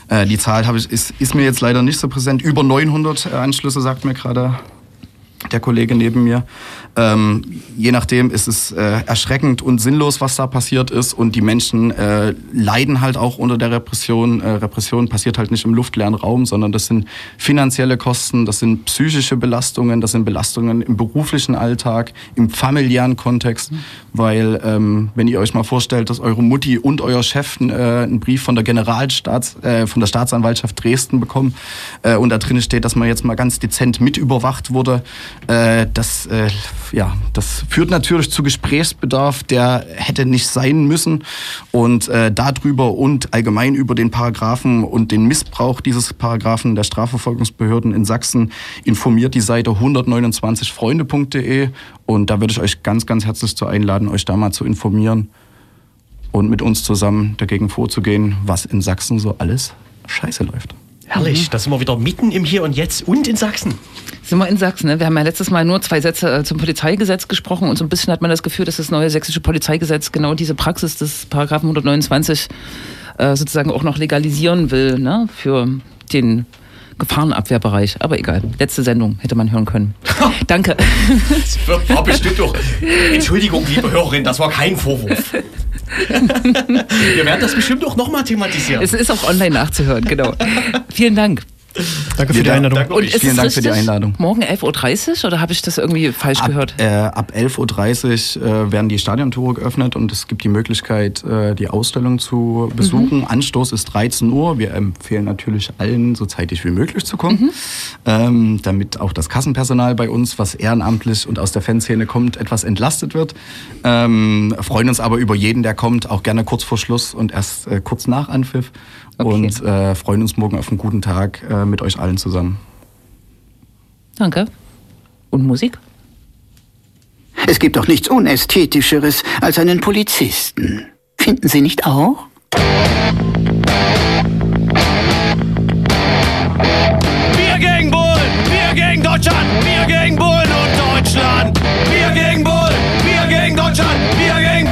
Äh, die Zahl habe ich, ist, ist mir jetzt leider nicht so präsent. Über 900 äh, Anschlüsse, sagt mir gerade der Kollege neben mir. Ähm, je nachdem ist es äh, erschreckend und sinnlos, was da passiert ist. Und die Menschen äh, leiden halt auch unter der Repression. Äh, Repression passiert halt nicht im luftleeren Raum, sondern das sind finanzielle Kosten, das sind psychische Belastungen, das sind Belastungen im beruflichen Alltag, im familiären Kontext. Weil, ähm, wenn ihr euch mal vorstellt, dass eure Mutti und euer Chef äh, einen Brief von der Generalstaats, äh, von der Staatsanwaltschaft Dresden bekommen äh, und da drin steht, dass man jetzt mal ganz dezent mit überwacht wurde, das, ja, das führt natürlich zu Gesprächsbedarf, der hätte nicht sein müssen. Und äh, darüber und allgemein über den Paragraphen und den Missbrauch dieses Paragraphen der Strafverfolgungsbehörden in Sachsen informiert die Seite 129freunde.de. Und da würde ich euch ganz, ganz herzlich zu einladen, euch da mal zu informieren und mit uns zusammen dagegen vorzugehen, was in Sachsen so alles scheiße läuft. Herrlich, da sind wir wieder mitten im Hier und Jetzt und in Sachsen. Sind wir in Sachsen, ne? Wir haben ja letztes Mal nur zwei Sätze äh, zum Polizeigesetz gesprochen und so ein bisschen hat man das Gefühl, dass das neue sächsische Polizeigesetz genau diese Praxis des Paragraphen 129 äh, sozusagen auch noch legalisieren will, ne? Für den Gefahrenabwehrbereich. Aber egal, letzte Sendung hätte man hören können. Danke. Das war bestimmt doch. Entschuldigung, liebe Hörerin, das war kein Vorwurf. Wir werden das bestimmt auch nochmal thematisieren. Es ist auch online nachzuhören, genau. Vielen Dank. Danke für die Einladung. danke Und Vielen es Dank für die? Einladung. Morgen 11.30 Uhr oder habe ich das irgendwie falsch gehört? Ab, äh, ab 11.30 Uhr äh, werden die Stadiontore geöffnet und es gibt die Möglichkeit, äh, die Ausstellung zu besuchen. Anstoß ist 13 Uhr. Wir empfehlen natürlich allen, so zeitig wie möglich zu kommen, ähm, damit auch das Kassenpersonal bei uns, was ehrenamtlich und aus der Fanszene kommt, etwas entlastet wird. Ähm, freuen uns aber über jeden, der kommt, auch gerne kurz vor Schluss und erst äh, kurz nach Anpfiff. Okay. Und äh, freuen uns morgen auf einen guten Tag äh, mit euch allen zusammen. Danke. Und Musik? Es gibt doch nichts Unästhetischeres als einen Polizisten. Finden Sie nicht auch? Wir gegen Bullen, wir gegen Deutschland, wir gegen Bullen und Deutschland. Wir gegen Bullen, wir gegen Deutschland, wir gegen...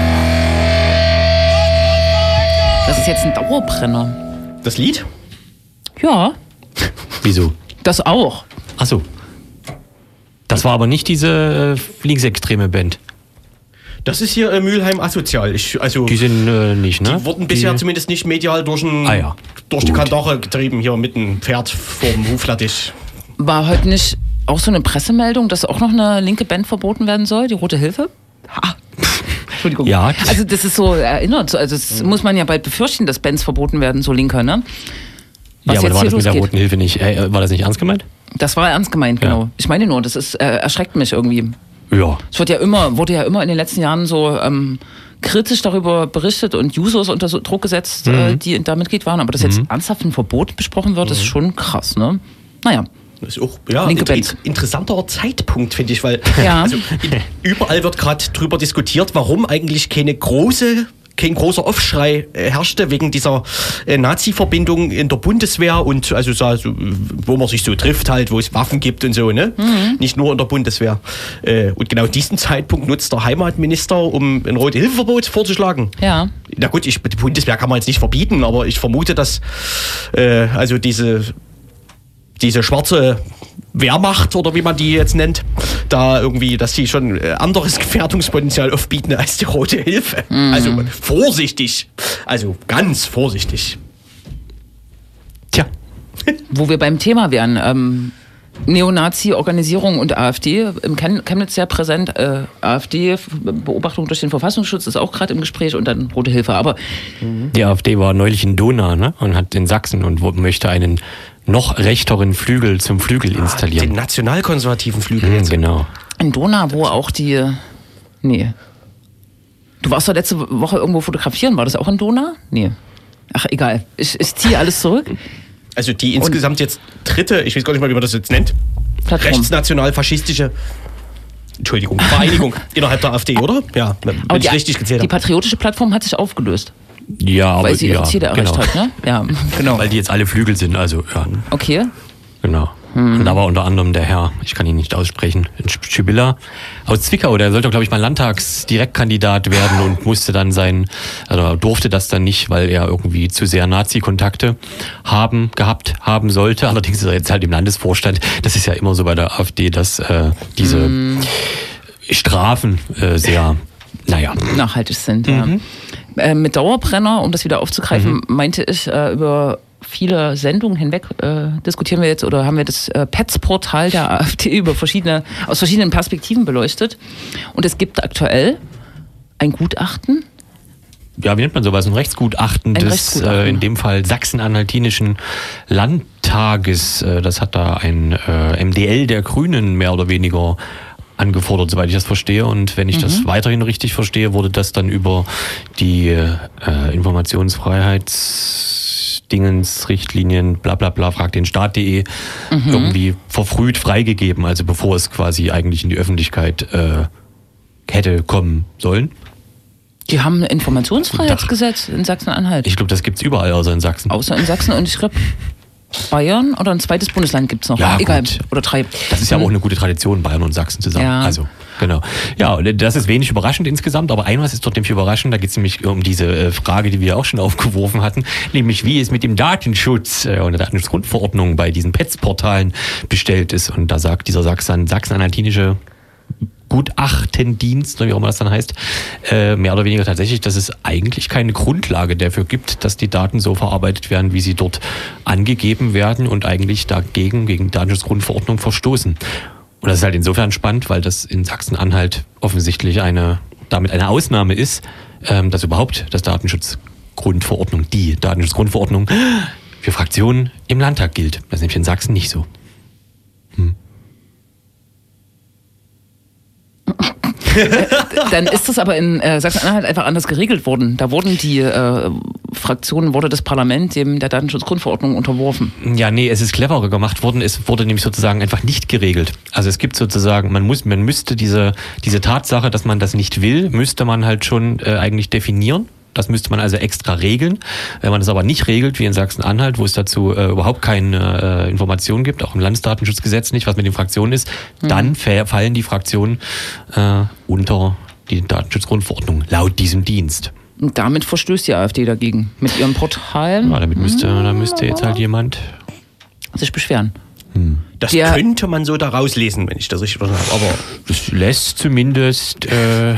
Das ist jetzt ein Dauerbrenner. Das Lied? Ja, Wieso? das auch. Achso. Das war aber nicht diese äh, linksextreme Band. Das ist hier äh, Mülheim asozial. Ich, also, Die sind äh, nicht, ne? die wurden bisher zumindest nicht medial durch, ein, Ah ja. durch die. Kandare getrieben, hier mit einem Pferd vorm Huflattich. War heute nicht auch so eine Pressemeldung, dass auch noch eine linke Band verboten werden soll, die Rote Hilfe? Ha. Entschuldigung. Ja. Also das ist so erinnert, also das muss man ja bald befürchten, dass Bands verboten werden, so linker, ne? Was ja, aber war das mit der. Roten Hilfe nicht? Äh, war das nicht ernst gemeint? Das war ernst gemeint, Ja. genau. Ich meine nur, das ist, äh, erschreckt mich irgendwie. Ja. Es wird ja immer, wurde ja immer in den letzten Jahren so ähm, kritisch darüber berichtet und Users unter so Druck gesetzt, äh, Mhm. die da Mitglied waren. Aber dass jetzt ernsthaft ein Verbot besprochen wird, ist schon krass, ne? Naja. Das ist auch ja, Linke ein Band. interessanter Zeitpunkt, finde ich, weil Ja. also, überall wird gerade drüber diskutiert, warum eigentlich keine große kein großer Aufschrei äh, herrschte wegen dieser äh, Nazi-Verbindung in der Bundeswehr und also so, so, wo man sich so trifft halt, wo es Waffen gibt und so, ne? Nicht nur in der Bundeswehr. Äh, und genau diesen Zeitpunkt nutzt der Heimatminister, um ein rote Hilfeverbot vorzuschlagen. Ja. Na gut, ich, die Bundeswehr kann man jetzt nicht verbieten, aber ich vermute, dass äh, also diese, diese schwarze Wehrmacht oder wie man die jetzt nennt, da irgendwie, dass die schon äh, anderes Gefährdungspotenzial aufbieten als die Rote Hilfe. Also vorsichtig. Also ganz vorsichtig. Tja. Wo wir beim Thema wären, ähm, Neonazi-Organisation und AfD, im Chem Chemnitz sehr präsent, äh, AfD-Beobachtung durch den Verfassungsschutz ist auch gerade im Gespräch und dann Rote Hilfe. Aber Die AfD war neulich in Dona ne? und hat in Sachsen und möchte einen noch rechteren Flügel zum Flügel Den installieren. nationalkonservativen Flügel Hm, genau. in Dona, wo auch die. Nee. Du warst doch letzte Woche irgendwo fotografieren, war das auch in Dona? Nee. Ach, egal. Ich, ich ziehe alles zurück. Also die insgesamt jetzt dritte, ich weiß gar nicht mal, wie man das jetzt nennt, Plattform. rechtsnational-faschistische Entschuldigung, Vereinigung innerhalb der AfD, oder? Ja, wenn Aber ich die, richtig gezählt die habe. patriotische Plattform hat sich aufgelöst, Ja, aber weil sie ihre ja, Ziele erreicht genau. hat, ne? Ja. Genau. Weil die jetzt alle Flügel sind, also ja, Okay. genau. Und da war unter anderem der Herr, ich kann ihn nicht aussprechen, Schibilla aus Zwickau, der sollte, glaube ich, mal Landtagsdirektkandidat werden und musste dann sein, also durfte das dann nicht, weil er irgendwie zu sehr Nazi-Kontakte haben, gehabt haben sollte. Allerdings ist er jetzt halt im Landesvorstand. Das ist ja immer so bei der AfD, dass äh, diese Strafen äh, sehr, naja, nachhaltig sind. Ja. Äh, mit Dauerbrenner, um das wieder aufzugreifen, meinte ich, äh, über viele Sendungen hinweg äh, diskutieren wir jetzt oder haben wir das äh, PETS-Portal der AfD über verschiedene, aus verschiedenen Perspektiven beleuchtet. Und es gibt aktuell ein Gutachten, ja, wie nennt man sowas? Ein Rechtsgutachten Ein des, Rechtsgutachten. Äh, in dem Fall Sachsen-Anhaltinischen Landtages. Äh, das hat da ein äh, MDL der Grünen mehr oder weniger angefordert, soweit ich das verstehe. Und wenn ich das weiterhin richtig verstehe, wurde das dann über die äh, Informationsfreiheitsdingensrichtlinien, bla bla bla, frag den Staat.de, irgendwie verfrüht freigegeben, also bevor es quasi eigentlich in die Öffentlichkeit äh, hätte kommen sollen. die haben ein Informationsfreiheitsgesetz in Sachsen-Anhalt. Ich glaube, das gibt's überall außer in Sachsen. Außer in Sachsen und ich glaube Bayern oder ein zweites Bundesland gibt es noch. Ja, Egal. gut. Oder drei. Das ist ja auch eine gute Tradition, Bayern und Sachsen zusammen. Ja. Also, genau. Ja, das ist wenig überraschend insgesamt, aber ein was ist dort nämlich überraschend, da geht es nämlich um diese äh, Frage, die wir auch schon aufgeworfen hatten, nämlich wie es mit dem Datenschutz äh, und der Datenschutzgrundverordnung bei diesen PETS-Portalen bestellt ist. Und da sagt dieser Sachsen, Sachsen-Anhaltinische Gutachtendienst, wie auch immer das dann heißt, äh, mehr oder weniger tatsächlich, dass es eigentlich keine Grundlage dafür gibt, dass die Daten so verarbeitet werden, wie sie dort angegeben werden und eigentlich dagegen, gegen Datenschutzgrundverordnung verstoßen. Und das ist halt insofern spannend, weil das in Sachsen-Anhalt offensichtlich eine, damit eine Ausnahme ist, ähm, dass überhaupt das Datenschutzgrundverordnung, die Datenschutzgrundverordnung für Fraktionen im Landtag gilt. Das ist nämlich in Sachsen nicht so. Dann ist das aber in äh, Sachsen-Anhalt einfach anders geregelt worden. Da wurden die äh, Fraktionen, wurde das Parlament dem der Datenschutzgrundverordnung unterworfen. Ja, nee, es ist cleverer gemacht worden. Es wurde nämlich sozusagen einfach nicht geregelt. Also es gibt sozusagen, man muss, man müsste diese, diese Tatsache, dass man das nicht will, müsste man halt schon äh, eigentlich definieren. Das müsste man also extra regeln. Wenn man das aber nicht regelt, wie in Sachsen-Anhalt, wo es dazu äh, überhaupt keine äh, Informationen gibt, auch im Landesdatenschutzgesetz nicht, was mit den Fraktionen ist, dann fa- fallen die Fraktionen äh, unter die Datenschutzgrundverordnung laut diesem Dienst. Und damit verstößt die AfD dagegen. Mit ihren Portalen Ja, damit müsste, da müsste jetzt halt jemand. sich beschweren. Das Der- könnte man so da rauslesen, wenn ich das richtig verstanden habe. Aber Das lässt zumindest. Äh,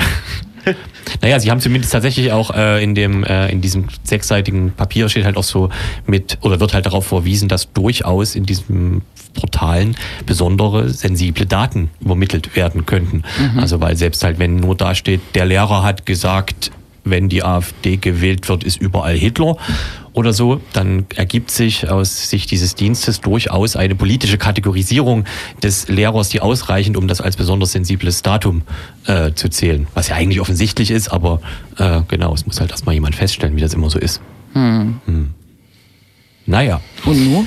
naja, sie haben zumindest tatsächlich auch äh, in dem äh, in diesem sechsseitigen Papier steht halt auch so mit oder wird halt darauf verwiesen, dass durchaus in diesen Portalen besondere sensible Daten übermittelt werden könnten. Also weil selbst halt wenn nur da steht, der Lehrer hat gesagt, wenn die AfD gewählt wird, ist überall Hitler oder so, dann ergibt sich aus Sicht dieses Dienstes durchaus eine politische Kategorisierung des Lehrers, die ausreichend, um das als besonders sensibles Datum äh, zu zählen. Was ja eigentlich offensichtlich ist, aber äh, genau, es muss halt erstmal jemand feststellen, wie das immer so ist. Hm. Naja. Und nur?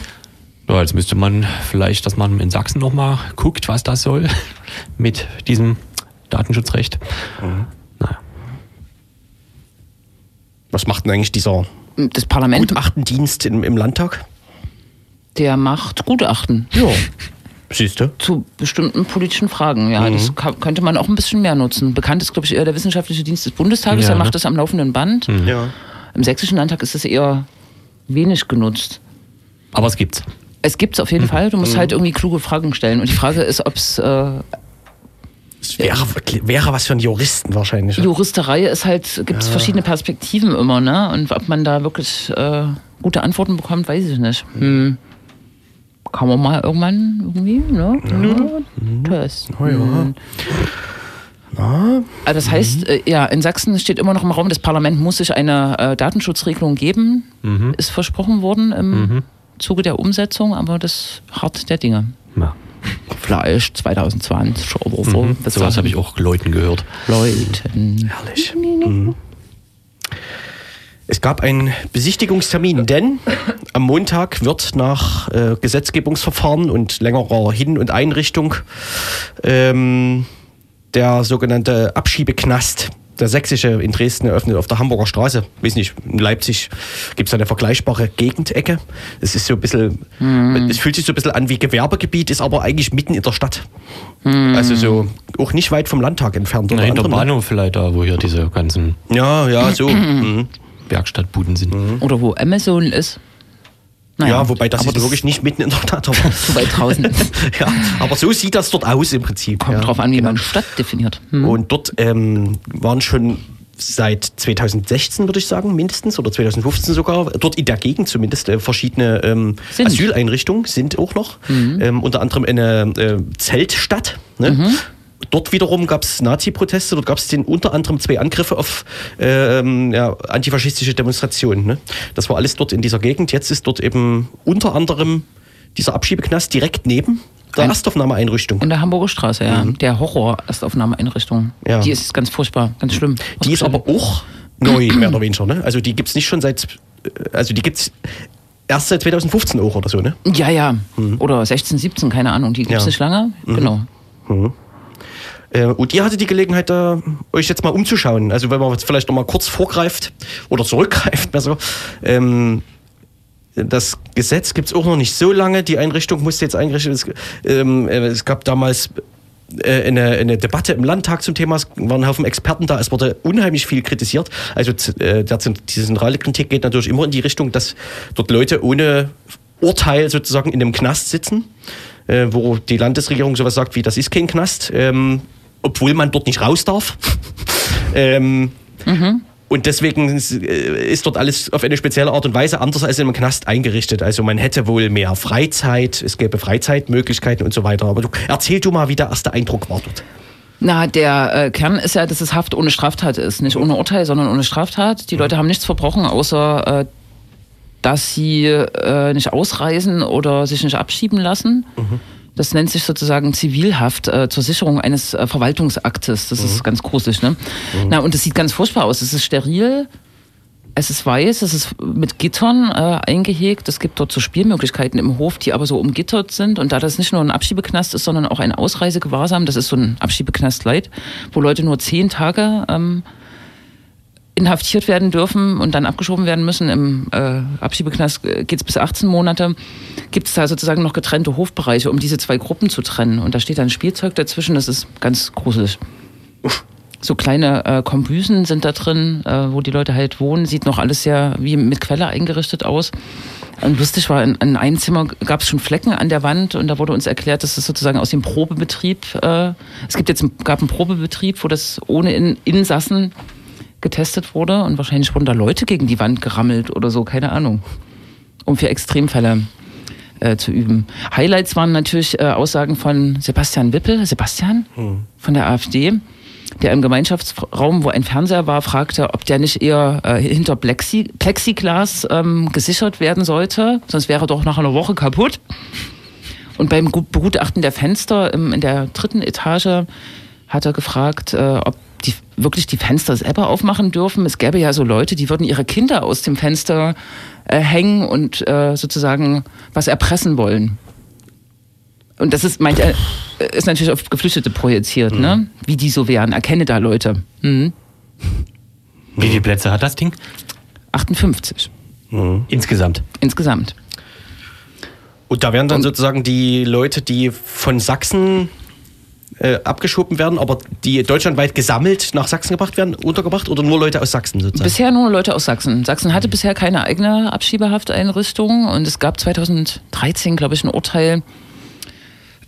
Ja, jetzt müsste man vielleicht, dass man in Sachsen nochmal guckt, was das soll mit diesem Datenschutzrecht. Naja. was macht denn eigentlich dieser Das Parlament, Gutachtendienst im, im Landtag? der macht Gutachten. Ja. Siehst du? Zu bestimmten politischen Fragen, ja. Mhm. Das ka- könnte man auch ein bisschen mehr nutzen. Bekannt ist, glaube ich, eher der Wissenschaftliche Dienst des Bundestages, Ja, der ne? Mhm. macht das am laufenden Band. Ja. Im Sächsischen Landtag ist das eher wenig genutzt. Aber es gibt's. Es gibt es auf Mhm. jeden Fall. Du musst halt irgendwie kluge Fragen stellen. Und die Frage ist, ob es äh, Das wäre, wäre was für einen Juristen wahrscheinlich. Juristerei ist halt, gibt es verschiedene Perspektiven immer, ne? Und ob man da wirklich äh, gute Antworten bekommt, weiß ich nicht. Hm. Kann man mal irgendwann irgendwie, ne? Ja. Das. Hm. Also das heißt, äh, ja, in Sachsen steht immer noch im Raum, das Parlament muss sich eine äh, Datenschutzregelung geben, ist versprochen worden im Zuge der Umsetzung, aber das hart der Dinge. Ja. Vielleicht 2020 oder so. Mhm. Sowas habe ich auch Leuten gehört. Leuten. Herrlich. Mhm. Es gab einen Besichtigungstermin, denn am Montag wird nach äh, Gesetzgebungsverfahren und längerer Hin- und Einrichtung ähm, der sogenannte Abschiebeknast, der sächsische in Dresden eröffnet auf der Hamburger Straße. Weiß nicht, in Leipzig gibt es eine vergleichbare Gegendecke. Es ist so ein bisschen, es fühlt sich so ein bisschen an wie Gewerbegebiet, ist aber eigentlich mitten in der Stadt. Also so auch nicht weit vom Landtag entfernt. Na, hinter anderem, ne? Bahnhof vielleicht da, wo hier diese ganzen Ja, ja, so. mhm. Werkstattbuden sind. Oder wo Amazon ist. Ja, wobei das ist wirklich nicht mitten in der Stadt. Aber, zu weit draußen. ja, aber so sieht das dort aus im Prinzip. Kommt ja. drauf an, wie man Stadt definiert. Hm. Und dort ähm, waren schon seit 2016, würde ich sagen, mindestens, oder 2015 sogar, dort in der Gegend zumindest, äh, verschiedene ähm, Sind. Asyleinrichtungen sind auch noch. Ähm, unter anderem eine äh, Zeltstadt. Ne? Dort wiederum gab es Nazi-Proteste, dort gab es unter anderem zwei Angriffe auf ähm, ja, antifaschistische Demonstrationen. Ne? Das war alles dort in dieser Gegend. Jetzt ist dort eben unter anderem dieser Abschiebeknast direkt neben der Ein- Erstaufnahmeeinrichtung. In der Hamburger Straße, ja. Der Horror-Erstaufnahmeeinrichtung. Mhm. Ja. Die ist ganz furchtbar, ganz schlimm. Die ist aber auch neu, mehr oder weniger. Ne? Also die gibt es nicht schon seit, äh, also die gibt es erst seit 2015 auch oder so. Ne? Ja, ja. Oder 16, 17, keine Ahnung. Die gibt es Ja. nicht lange. Genau. Äh, und ihr hattet die Gelegenheit, euch jetzt mal umzuschauen. Also wenn man jetzt vielleicht noch mal kurz vorgreift oder zurückgreift, besser. Ähm, das Gesetz gibt es auch noch nicht so lange. Die Einrichtung musste jetzt eingerichtet werden. Es, ähm, äh, es gab damals äh, eine, eine Debatte im Landtag zum Thema. Es waren ein Haufen Experten da. Es wurde unheimlich viel kritisiert. Also äh, die zentrale Kritik geht natürlich immer in die Richtung, dass dort Leute ohne Urteil sozusagen in einem Knast sitzen, äh, wo die Landesregierung sowas sagt wie, das ist kein Knast. Ähm, obwohl man dort nicht raus darf. ähm, Und deswegen ist, äh, ist dort alles auf eine spezielle Art und Weise anders als im Knast eingerichtet. Also man hätte wohl mehr Freizeit, es gäbe Freizeitmöglichkeiten und so weiter. Aber du, erzähl du mal, wie der erste Eindruck war dort. Na, der äh, Kern ist ja, dass es Haft ohne Straftat ist. Nicht ohne Urteil, sondern ohne Straftat. Die Leute haben nichts verbrochen, außer äh, dass sie äh, nicht ausreisen oder sich nicht abschieben lassen. Das nennt sich sozusagen Zivilhaft äh, zur Sicherung eines äh, Verwaltungsaktes. Das ist ganz gruselig, ne? Na, und das sieht ganz furchtbar aus. Es ist steril, es ist weiß, es ist mit Gittern äh, eingehegt. Es gibt dort so Spielmöglichkeiten im Hof, die aber so umgittert sind. Und da das nicht nur ein Abschiebeknast ist, sondern auch ein Ausreisegewahrsam, das ist so ein Abschiebeknast light, wo Leute nur zehn Tage ähm, inhaftiert werden dürfen und dann abgeschoben werden müssen. Im äh, Abschiebeknast geht es bis 18 Monate. Gibt es da sozusagen noch getrennte Hofbereiche, um diese zwei Gruppen zu trennen. Und da steht dann Spielzeug dazwischen. Das ist ganz gruselig. So kleine äh, Kombüsen sind da drin, äh, wo die Leute halt wohnen. Sieht noch alles sehr wie mit Quelle eingerichtet aus. Und lustig war, in, in einem Zimmer gab es schon Flecken an der Wand und da wurde uns erklärt, dass das sozusagen aus dem Probebetrieb, äh, es gibt jetzt gab einen Probebetrieb, wo das ohne in, Insassen getestet wurde und wahrscheinlich wurden da Leute gegen die Wand gerammelt oder so, keine Ahnung, um für Extremfälle äh, zu üben. Highlights waren natürlich äh, Aussagen von Sebastian Wippel, Sebastian von der AfD, der im Gemeinschaftsraum, wo ein Fernseher war, fragte, ob der nicht eher äh, hinter Plexi Plexiglas ähm, gesichert werden sollte, sonst wäre er doch nach einer Woche kaputt. Und beim Gu- Begutachten der Fenster im, in der dritten Etage hat er gefragt, äh, ob die wirklich die Fenster selber aufmachen dürfen. Es gäbe ja so Leute, die würden ihre Kinder aus dem Fenster äh, hängen und äh, sozusagen was erpressen wollen. Und das ist, meint äh, ist natürlich auf Geflüchtete projiziert, ne? Wie die so wären. Erkenne da Leute. Mhm. Wie viele Plätze hat das Ding? 58 Insgesamt. insgesamt. Und da werden dann Und- sozusagen die Leute, die von Sachsen äh, abgeschoben werden, aber die deutschlandweit gesammelt nach Sachsen gebracht werden, untergebracht oder nur Leute aus Sachsen sozusagen? Bisher nur Leute aus Sachsen. Sachsen hatte bisher keine eigene Abschiebehafteinrichtung und es gab 2013, glaube ich, ein Urteil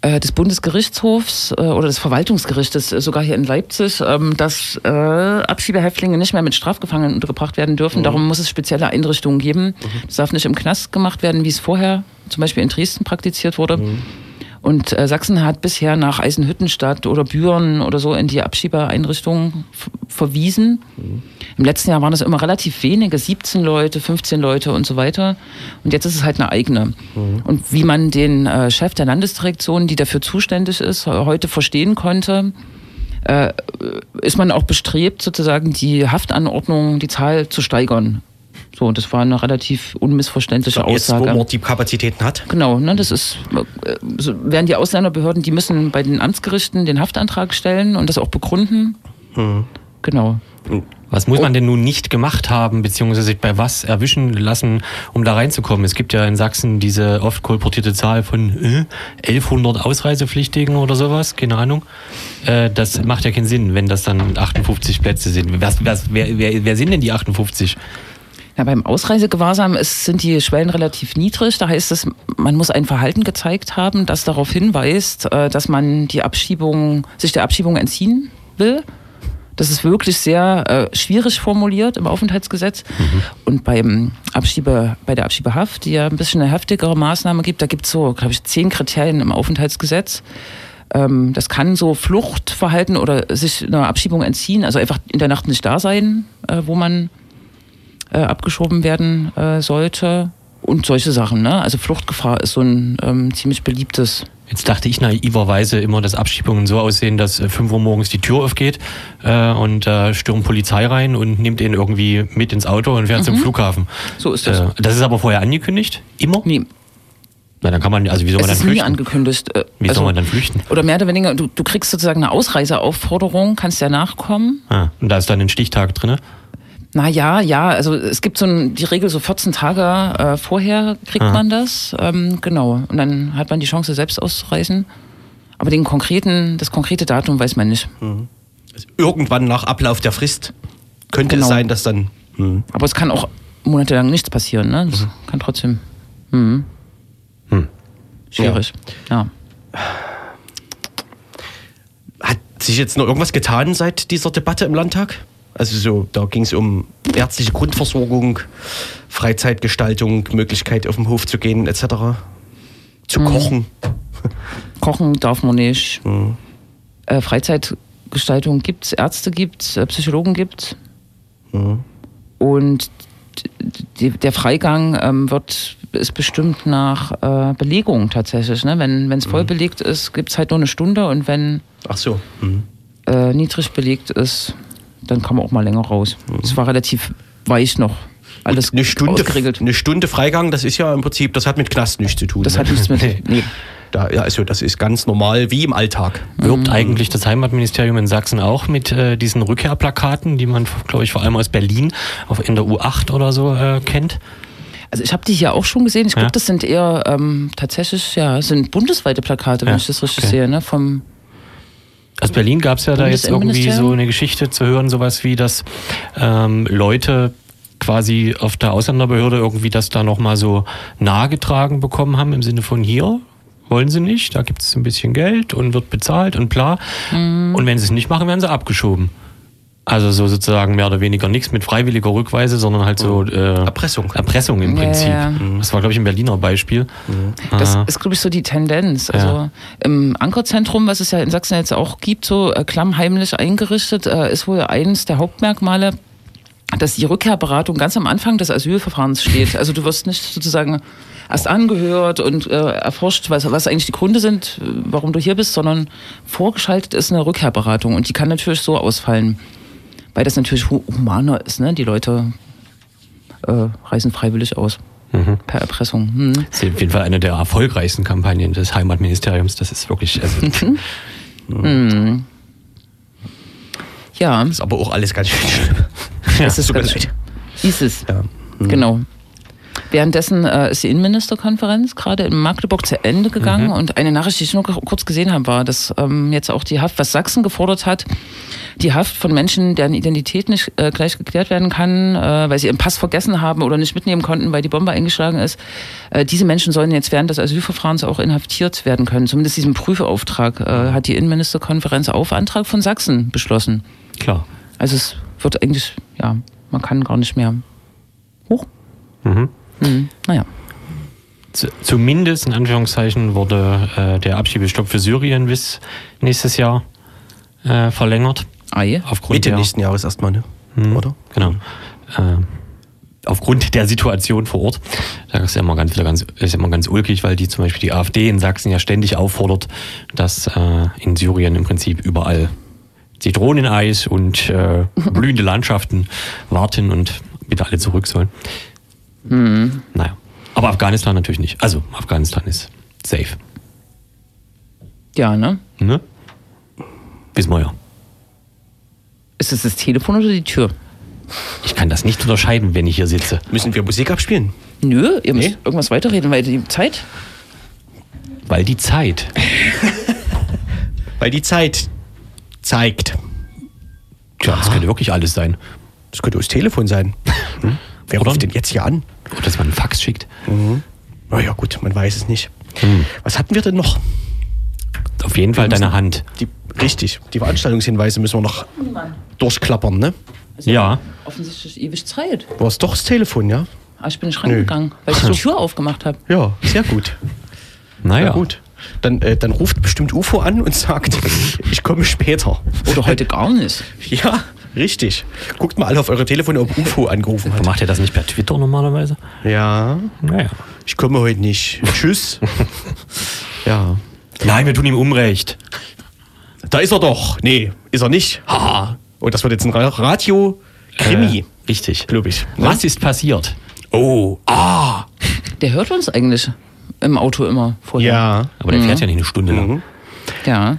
äh, des Bundesgerichtshofs äh, oder des Verwaltungsgerichtes, äh, sogar hier in Leipzig, ähm, dass äh, Abschiebehäftlinge nicht mehr mit Strafgefangenen untergebracht werden dürfen. Darum muss es spezielle Einrichtungen geben. Das darf nicht im Knast gemacht werden, wie es vorher zum Beispiel in Dresden praktiziert wurde. Und äh, Sachsen hat bisher nach Eisenhüttenstadt oder Büren oder so in die Abschiebeeinrichtungen f- verwiesen. Im letzten Jahr waren es immer relativ wenige, 17 Leute, 15 Leute und so weiter. Und jetzt ist es halt eine eigene. Und wie man den äh, Chef der Landesdirektion, die dafür zuständig ist, heute verstehen konnte, äh, ist man auch bestrebt, sozusagen die Haftanordnung, die Zahl zu steigern. So, das war eine relativ unmissverständliche Jetzt, wo Aussage. man die Kapazitäten hat. Genau, ne, das ist, äh, so werden die Ausländerbehörden, die müssen bei den Amtsgerichten den Haftantrag stellen und das auch begründen. Genau. Was muss man denn nun nicht gemacht haben, beziehungsweise sich bei was erwischen lassen, um da reinzukommen? Es gibt ja in Sachsen diese oft kolportierte Zahl von äh, 1100 Ausreisepflichtigen oder sowas, keine Ahnung. Äh, das macht ja keinen Sinn, wenn das dann 58 Plätze sind. Was, was, wer, wer, wer sind denn die 58? Ja, beim Ausreisegewahrsam ist, sind die Schwellen relativ niedrig. Da heißt es, man muss ein Verhalten gezeigt haben, das darauf hinweist, äh, dass man die Abschiebung, sich der Abschiebung entziehen will. Das ist wirklich sehr äh, schwierig formuliert im Aufenthaltsgesetz. Und beim Abschiebe, bei der Abschiebehaft, die ja ein bisschen eine heftigere Maßnahme gibt, da gibt es so, glaube ich, zehn Kriterien im Aufenthaltsgesetz. Ähm, das kann so Fluchtverhalten oder sich einer Abschiebung entziehen, also einfach in der Nacht nicht da sein, äh, wo man äh, abgeschoben werden äh, sollte und solche Sachen. Ne? Also Fluchtgefahr ist so ein ähm, ziemlich beliebtes. Jetzt dachte ich naiverweise immer, dass Abschiebungen so aussehen, dass äh, 5 Uhr morgens die Tür aufgeht äh, und äh, stürmt Polizei rein und nimmt ihn irgendwie mit ins Auto und fährt zum Flughafen. So ist das. Äh, das ist aber vorher angekündigt? Immer? Nee, Na, dann kann man, also wie soll es man dann ist nie flüchten? angekündigt. Äh, Wie also, soll man dann flüchten? Oder mehr oder weniger, du, du kriegst sozusagen eine Ausreiseaufforderung, kannst ja nachkommen. Ah, und da ist dann ein Stichtag drin. Na ja, ja, also es gibt so ein, die Regel so 14 Tage äh, vorher kriegt Ah. man das. Ähm, genau. Und dann hat man die Chance, selbst auszureisen. Aber den konkreten, das konkrete Datum weiß man nicht. Irgendwann nach Ablauf der Frist könnte Genau. es sein, dass dann. Hm. Aber es kann auch monatelang nichts passieren, ne? Das kann trotzdem. Mhm. Schwierig. Ja. Hat sich jetzt noch irgendwas getan seit dieser Debatte im Landtag? Also so, da ging es um ärztliche Grundversorgung, Freizeitgestaltung, Möglichkeit auf den Hof zu gehen etc. Zu kochen. Kochen darf man nicht. Mhm. Äh, Freizeitgestaltung gibt's, Ärzte gibt's, äh, Psychologen gibt's. Mhm. Und die, der Freigang ähm, wird ist bestimmt nach äh, Belegung tatsächlich. Ne? Wenn es voll belegt ist, gibt's halt nur eine Stunde und wenn Ach so. Mhm. äh, niedrig belegt ist, dann kann man auch mal länger raus. Es war relativ weich noch. Alles Eine Stunde, ausgeregelt. eine Stunde Freigang, das ist ja im Prinzip, das hat mit Knast nichts zu tun. Das ne? hat nichts mit. Nee. Da, ja, also das ist ganz normal, wie im Alltag. Wirbt eigentlich das Heimatministerium in Sachsen auch mit äh, diesen Rückkehrplakaten, die man, glaube ich, vor allem aus Berlin auf, in der U8 oder so äh, kennt? Also ich habe die hier auch schon gesehen. Ich glaube, Ja? das sind eher ähm, tatsächlich, ja, sind bundesweite Plakate, wenn Ja, ich das richtig okay. sehe, ne? Vom Aus Berlin gab es ja da jetzt irgendwie so eine Geschichte zu hören, sowas wie, dass ähm, Leute quasi auf der Ausländerbehörde irgendwie das da nochmal so nahegetragen bekommen haben, im Sinne von hier wollen sie nicht, da gibt es ein bisschen Geld und wird bezahlt und bla. Mhm. Und wenn sie es nicht machen, werden sie abgeschoben. Also so sozusagen mehr oder weniger nichts mit freiwilliger Rückweise, sondern halt so äh, Erpressung. Erpressung im Ja, Prinzip. ja. Das war, glaube ich, ein Berliner Beispiel. Das Ah. ist, glaube ich, so die Tendenz. Also Ja. im Ankerzentrum, was es ja in Sachsen jetzt auch gibt, so äh, klammheimlich eingerichtet, äh, ist wohl eines der Hauptmerkmale, dass die Rückkehrberatung ganz am Anfang des Asylverfahrens steht. Also du wirst nicht sozusagen erst angehört und äh, erforscht, was, was eigentlich die Gründe sind, äh, warum du hier bist, sondern vorgeschaltet ist eine Rückkehrberatung und die kann natürlich so ausfallen, weil das natürlich hu- humaner ist. Ne? Die Leute äh, reisen freiwillig aus per Erpressung. Hm. Das ist auf jeden Fall eine der erfolgreichsten Kampagnen des Heimatministeriums. Das ist wirklich, also, Ja. Ist aber auch alles ganz schön schlimm. Das ist mir ganz leid. Ist es. Ja. Genau. Währenddessen äh, ist die Innenministerkonferenz gerade in Magdeburg zu Ende gegangen und eine Nachricht, die ich nur kurz gesehen habe, war, dass ähm, jetzt auch die Haft, was Sachsen gefordert hat, die Haft von Menschen, deren Identität nicht äh, gleich geklärt werden kann, äh, weil sie ihren Pass vergessen haben oder nicht mitnehmen konnten, weil die Bombe eingeschlagen ist. Äh, diese Menschen sollen jetzt während des Asylverfahrens auch inhaftiert werden können. Zumindest diesen Prüfauftrag äh, hat die Innenministerkonferenz auf Antrag von Sachsen beschlossen. klar. Also es wird eigentlich, ja, man kann gar nicht mehr hoch. Mhm. Mhm. Naja. Z zumindest in Anführungszeichen wurde äh, der Abschiebestopp für Syrien bis nächstes Jahr äh, verlängert. Ei. Aufgrund Mitte der, nächsten Jahres erstmal, ne? Mhm. Oder? Genau. Äh, aufgrund der Situation vor Ort. Da ist ja immer ganz, wieder ganz, ist immer ganz ulkig, weil die zum Beispiel die AfD in Sachsen ja ständig auffordert, dass äh, in Syrien im Prinzip überall Zitroneneis und äh, blühende Landschaften warten und bitte alle zurück sollen. Naja. Aber Afghanistan natürlich nicht. Also Afghanistan ist safe. Ja, ne? Ne? Wissen wir ja. Ist es das Telefon oder die Tür? Ich kann das nicht unterscheiden, wenn ich hier sitze. Müssen wir Musik abspielen? Nö, ihr müsst Nee. irgendwas weiterreden, weil die Zeit. Weil die Zeit. Weil die Zeit zeigt. Tja, das könnte wirklich alles sein. Das könnte das Telefon sein. Hm? Wer Oder? ruft denn jetzt hier an? Oder dass man einen Fax schickt. Naja, gut, man weiß es nicht. Was hatten wir denn noch? Auf jeden Fall deine Hand. Die, richtig, die Veranstaltungshinweise müssen wir noch durchklappern, ne? Ja. Offensichtlich ewig Zeit. War es doch das Telefon, ja? Aber ich bin nicht rangegangen, weil ich die Tür aufgemacht habe. Ja, sehr gut. Naja. Ja, gut. Dann, äh, dann ruft bestimmt UFO an und sagt, ich komme später. Oder heute gar nicht. Ja, richtig. Guckt mal alle auf eure Telefone, ob UFO angerufen hat. Macht ihr das nicht per Twitter normalerweise? Ja, Naja. ich komme heute nicht. Tschüss. ja. Nein, wir tun ihm Unrecht. Da ist er doch. Nee, ist er nicht. Haha. Und das wird jetzt ein Ra- Radio-Krimi, Äh, richtig. glaube ich. Was ist passiert? Oh, ah. Der hört uns eigentlich im Auto immer vorher. Ja. Aber der fährt ja nicht eine Stunde lang. Ja.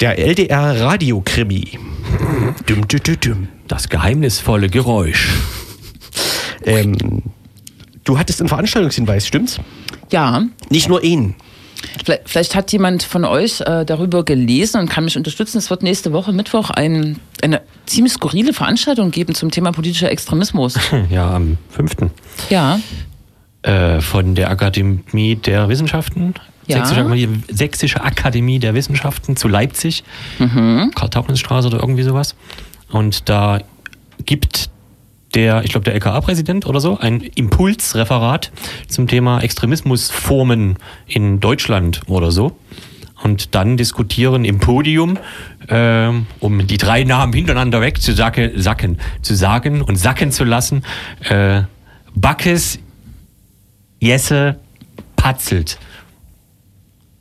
Der LDR-Radio-Krimi. Das geheimnisvolle Geräusch. Ähm, du hattest einen Veranstaltungshinweis, stimmt's? Ja. Nicht nur ihn. Vielleicht, vielleicht hat jemand von euch äh, darüber gelesen und kann mich unterstützen. Es wird nächste Woche Mittwoch ein, eine ziemlich skurrile Veranstaltung geben zum Thema politischer Extremismus. Ja, am 5. Ja. Äh, von der Akademie der Wissenschaften Ja. Sächsische, Akademie, Sächsische Akademie der Wissenschaften zu Leipzig. Mhm. Karl-Tauchnitz-Straße oder irgendwie sowas. Und da gibt der, ich glaube, der LKA-Präsident oder so, ein Impulsreferat zum Thema Extremismusformen in Deutschland oder so. Und dann diskutieren im Podium, ähm, um die drei Namen hintereinander weg zu sacke, sacken, zu sagen und sacken zu lassen, äh, Backes, Jesse, Patzelt.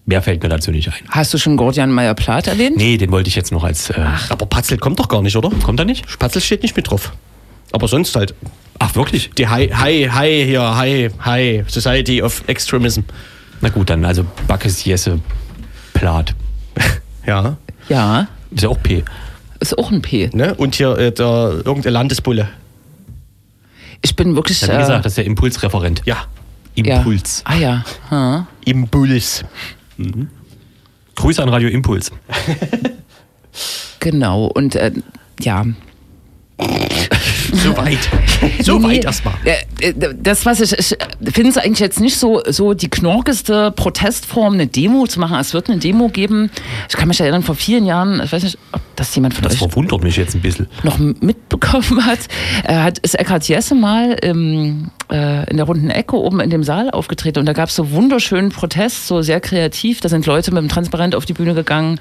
Mehr fällt mir dazu nicht ein. Hast du schon Gordian Meyer-Plath erwähnt? Nee, den wollte ich jetzt noch als. Äh, Aber Patzel kommt doch gar nicht, oder? kommt er nicht? Patzel steht nicht mit drauf. Aber sonst halt. Ach, wirklich? Die Hi, Hi, Hi hier, Hi, Hi, Society of Extremism. Na gut, dann also Backes, Jesse, Plat. Ja. Ja, Ist ja auch P. ist auch ein P. Ne? Und hier äh, der irgendein Landesbulle. Ich bin wirklich. Ja, wie äh, gesagt, das ist der Impulsreferent. Ja. ja. Impuls. Ah ja. Hm. Impuls. Grüße an Radio Impuls. Genau. Und äh, ja. So weit. So Nee, erstmal. Äh, Das, was ich, ich finde es eigentlich jetzt nicht so, so die knorkeste Protestform, eine Demo zu machen. Es wird eine Demo geben. Ich kann mich erinnern, vor vielen Jahren, ich weiß nicht, ob das jemand von Das euch verwundert mich jetzt ein bisschen. noch mitbekommen hat, äh, hat ist Eckhard Jesse mal im, äh, in der runden Ecke oben in dem Saal aufgetreten und da gab es so wunderschönen Protest, so sehr kreativ. Da sind Leute mit dem Transparent auf die Bühne gegangen,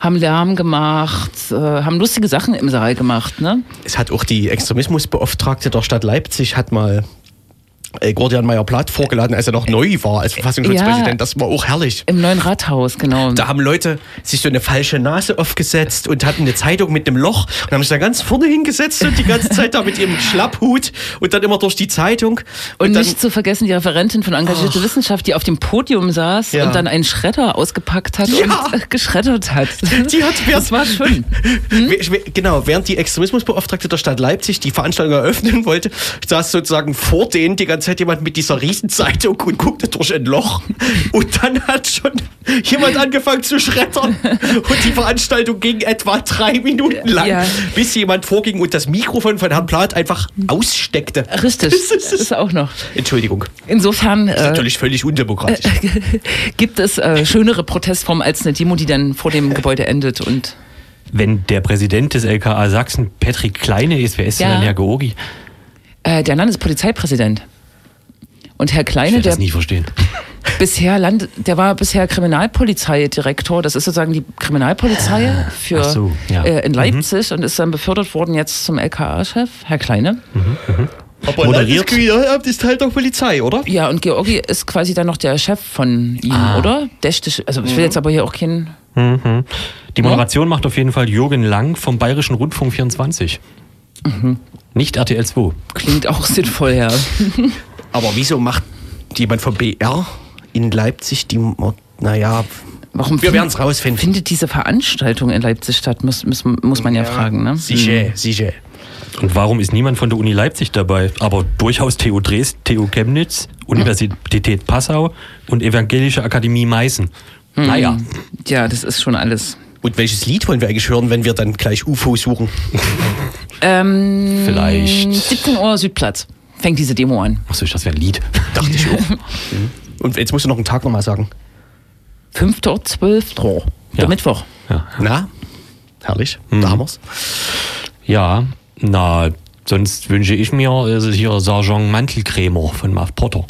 haben Lärm gemacht, äh, haben lustige Sachen im Saal gemacht. Ne? Es hat auch die Extremismusbeauftragte der Stadt Leipzig hat mal Gordian Meyer-Plath vorgeladen, als er noch neu war als Verfassungsschutzpräsident. Ja. Das war auch herrlich. Im neuen Rathaus, genau. Da haben Leute sich so eine falsche Nase aufgesetzt und hatten eine Zeitung mit einem Loch und haben sich da ganz vorne hingesetzt und die ganze Zeit da mit ihrem Schlapphut und dann immer durch die Zeitung. Und, dann, nicht zu vergessen die Referentin von Engagierte Wissenschaft, die auf dem Podium saß Ja. und dann einen Schredder ausgepackt hat Ja. und äh, geschreddert hat. Die hat das war schön. We- we- Genau, während die Extremismusbeauftragte der Stadt Leipzig die Veranstaltung eröffnen wollte, saß sozusagen vor denen die ganze Zeit jemand mit dieser Riesenzeitung und guckte durch ein Loch. Und dann hat schon jemand angefangen zu schreddern. Und die Veranstaltung ging etwa drei Minuten lang, Ja. bis jemand vorging und das Mikrofon von Herrn Plath einfach aussteckte. Richtig, Das das ist, ist auch noch. Entschuldigung, Insofern das ist äh, natürlich völlig undemokratisch. gibt es äh, schönere Protestformen als eine Demo, die dann vor dem Gebäude endet. Und Wenn der Präsident des LKA Sachsen Patrick Kleine ist, wer ist denn Ja. dann Herr Georgi? äh, der Landespolizeipräsident. Und Herr Ich Kleine, werde der das nie verstehen. bisher Land, der war bisher Kriminalpolizeidirektor. Das ist sozusagen die Kriminalpolizei für Ach so, ja. äh, in Leipzig und ist dann befördert worden jetzt zum LKA-Chef, Herr Kleine. Aber Moderiert. Landeskriminalamt ist halt auch Polizei, oder? Ja, und Georgi ist quasi dann noch der Chef von ihm, Ah. oder? Dächtig, also ich will jetzt aber hier auch keinen. Mhm. Die Moderation macht auf jeden Fall Jürgen Lang vom Bayerischen Rundfunk 24. Mhm. Nicht RTL 2. Klingt auch sinnvoll, ja. Aber wieso macht jemand vom BR in Leipzig die, Mo- naja, Warum wir werden es rausfinden. findet diese Veranstaltung in Leipzig statt? Muss, muss, muss man ja, fragen, ne? Sicher, sicher. Und warum ist niemand von der Uni Leipzig dabei? Aber durchaus TU Dresden, TU Chemnitz, Universität Passau und Evangelische Akademie Meißen. Hm. Naja, Ja, das ist schon alles. Und welches Lied wollen wir eigentlich hören, wenn wir dann gleich UFO suchen? Ähm, Vielleicht. 17 Uhr Südplatz. Fängt diese Demo an. achso, das wäre ein Lied. Dachte ich auch. Und jetzt musst du noch einen Tag nochmal sagen. 5. 12. Der Ja. Mittwoch. Ja. Na? Herrlich. Da haben wir's. ja, na, sonst wünsche ich mir also hier Sergeant Mantelkrämer von Muff Potter.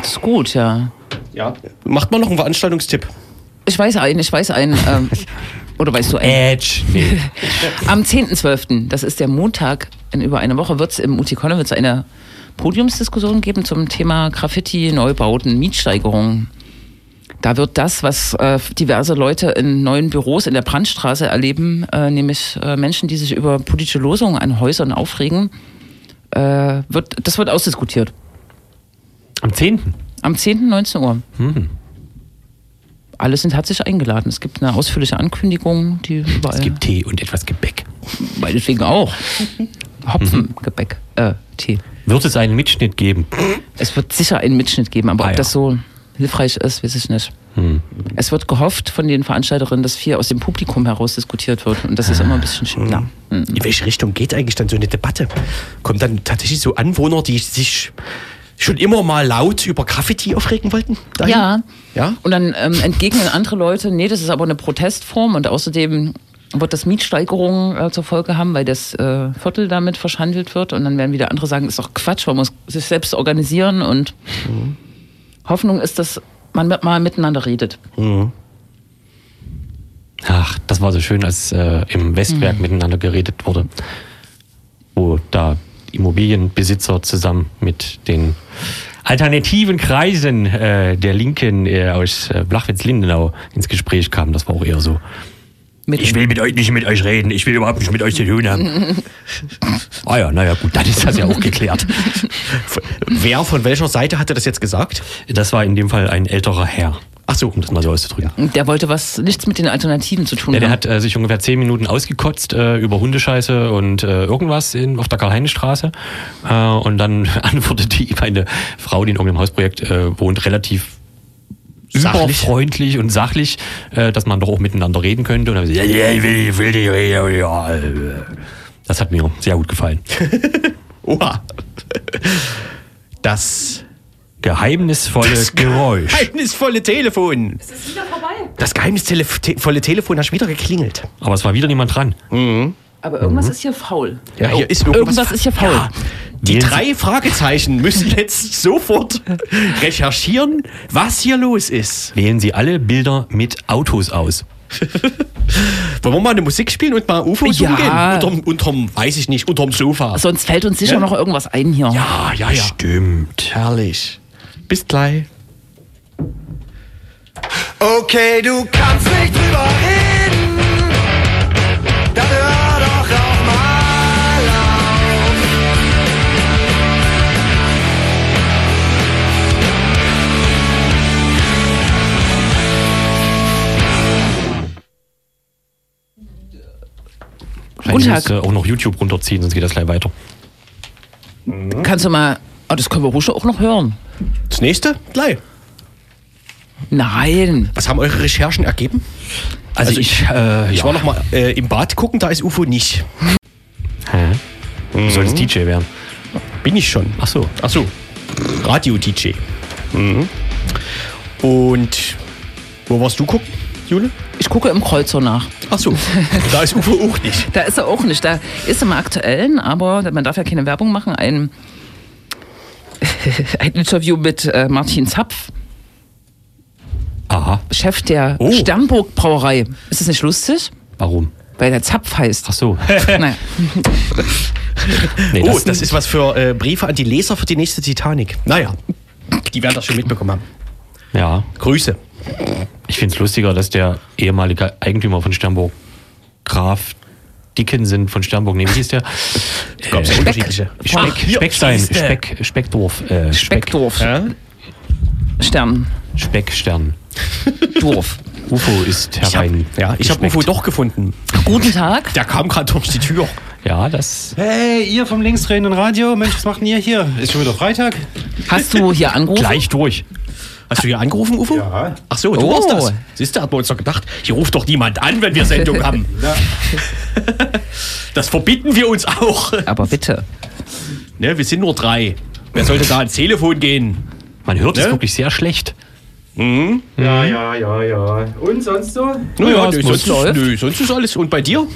Das ist gut, ja. Ja. Macht mal noch einen Veranstaltungstipp. Ich weiß einen, ich weiß einen. Ähm, oder weißt du? Edge. Nee. Am 10.12., das ist der Montag in über einer Woche, wird es im Utikone wird's eine Podiumsdiskussion geben zum Thema Graffiti, Neubauten, Mietsteigerungen. Da wird das, was äh, diverse Leute in neuen Büros in der Brandstraße erleben, äh, nämlich äh, Menschen, die sich über politische Losungen an Häusern aufregen, äh, wird, das wird ausdiskutiert. Am 10. Am 10. 19 Uhr. Hm. Alle sind herzlich eingeladen. Es gibt eine ausführliche Ankündigung, die überall. Es gibt Tee und etwas Gebäck. meinetwegen auch. Hopfengebäck, äh, Tee. Wird es einen Mitschnitt geben? Es wird sicher einen Mitschnitt geben, aber Ah, ob ja. das so hilfreich ist, weiß ich nicht. Hm. Es wird gehofft von den Veranstalterinnen, dass viel aus dem Publikum heraus diskutiert wird. Und das ist immer ein bisschen schwer. In welche Richtung geht eigentlich dann so eine Debatte? Kommen dann tatsächlich so Anwohner, die sich schon immer mal laut über Graffiti aufregen wollten? dahin? Ja. Ja? Und dann ähm, entgegnen andere Leute, nee, das ist aber eine Protestform und außerdem wird das Mietsteigerungen äh, zur Folge haben, weil das äh, Viertel damit verschandelt wird. Und dann werden wieder andere sagen, ist doch Quatsch, man muss sich selbst organisieren und Hoffnung ist, dass man mit- mal miteinander redet. Ach, das war so schön, als äh, im Westwerk miteinander geredet wurde, wo da Immobilienbesitzer zusammen mit den alternativen Kreisen äh, der Linken äh, aus äh, Blachwitz-Lindenau ins Gespräch kamen. Das war auch eher so. Mit Ich will mit euch nicht mit euch reden, ich will überhaupt nicht mit euch zu tun haben. ah ja, naja, gut, dann ist das ja auch geklärt. Wer von welcher Seite hatte das jetzt gesagt? Das war in dem Fall ein älterer Herr. Ach so. um das mal so auszudrücken. Der wollte was, nichts mit den Alternativen zu tun Ja, der haben. hat äh, sich ungefähr zehn Minuten ausgekotzt äh, über Hundescheiße und äh, irgendwas in, auf der Karl-Heine-Straße. Äh, und dann antwortete ihm eine Frau, die in irgendeinem Hausprojekt äh, wohnt, relativ Sachlich. überfreundlich und sachlich, äh, dass man doch auch miteinander reden könnte. Und dann gesagt, ja, ich will, ich will die reden. Ja, äh. Das hat mir sehr gut gefallen. Oha. Das Geheimnisvolle Geräusch. geheimnisvolle Telefon. Ist das wieder vorbei? Das geheimnisvolle Telefon hat schon wieder geklingelt. Aber es war wieder niemand dran. Aber irgendwas ist hier faul. Ja, hier ist irgendwas, irgendwas- ist hier faul. Ja. Die drei Fragezeichen müssen jetzt sofort recherchieren, was hier los ist. Wählen Sie alle Bilder mit Autos aus. Wollen wir mal eine Musik spielen und mal UFOs Ja. umgehen? Unterm, unterm, weiß ich nicht, unterm Sofa. Sonst fällt uns sicher Ja. noch irgendwas ein hier. Ja, ja, ja. Stimmt. Herrlich. Bis gleich. Okay, du kannst nicht drüber reden. Dann hör doch auch mal auf. Wahrscheinlich Tag. musst du auch noch YouTube runterziehen, sonst geht das gleich weiter. Kannst du mal. Oh, das können wir ruhig auch noch hören. Das nächste? Gleich. Nein. Was haben eure Recherchen ergeben? Also, Also ich, äh, Ich ja. war noch mal äh, im Bad gucken, da ist UFO nicht. Hä? Du sollst DJ werden. Bin ich schon. Ach so. Ach so. Radio-DJ. Mhm. Und wo warst du gucken, Jule? Ich gucke im Kreuzer nach. Ach so. da ist UFO auch nicht. Da ist er auch nicht. Da ist im Aktuellen, aber man darf ja keine Werbung machen, ein, ein Interview mit äh, Martin Zapf, Aha. Chef der Oh. Sternburg Brauerei. Ist das nicht lustig? Warum? Weil der Zapf heißt. Ach so. Naja. Nee, oh, das, ist was für äh, Briefe an die Leser für die nächste Titanic. Naja, die werden das schon mitbekommen haben. Ja. Grüße. Ich finde es lustiger, dass der ehemalige Eigentümer von Sternburg, Graf Dickinson von Sternburg, nee, wie hieß der? Gab es ja unterschiedliche. Speck, hier, Speckstein. Speck, Speckdorf. Äh, Speck, Speckdorf. Ja? Stern. Speckstern. Dorf. UFO ist Ich habe herein. ja, ich hab gespeckt. UFO doch gefunden. Guten Tag. Der kam gerade durch die Tür. Ja, das. Hey, ihr vom linksdrehenden Radio, Mensch, was macht denn ihr hier? Ist schon wieder Freitag? Hast du hier angerufen? Gleich durch. Hast du hier angerufen, UFO? Ja. Ach so, du Oh. warst das. Siehst du, hat man uns doch gedacht, hier ruft doch niemand an, wenn wir Sendung haben. Das verbieten wir uns auch. Aber bitte. Ne, wir sind nur drei. Wer sollte da ans Telefon gehen? Man hört es Ne? wirklich sehr schlecht. Ja, ja, ja, ja. Und sonst so? Naja, es nö, sonst, ist, nö, sonst ist alles. Und bei dir?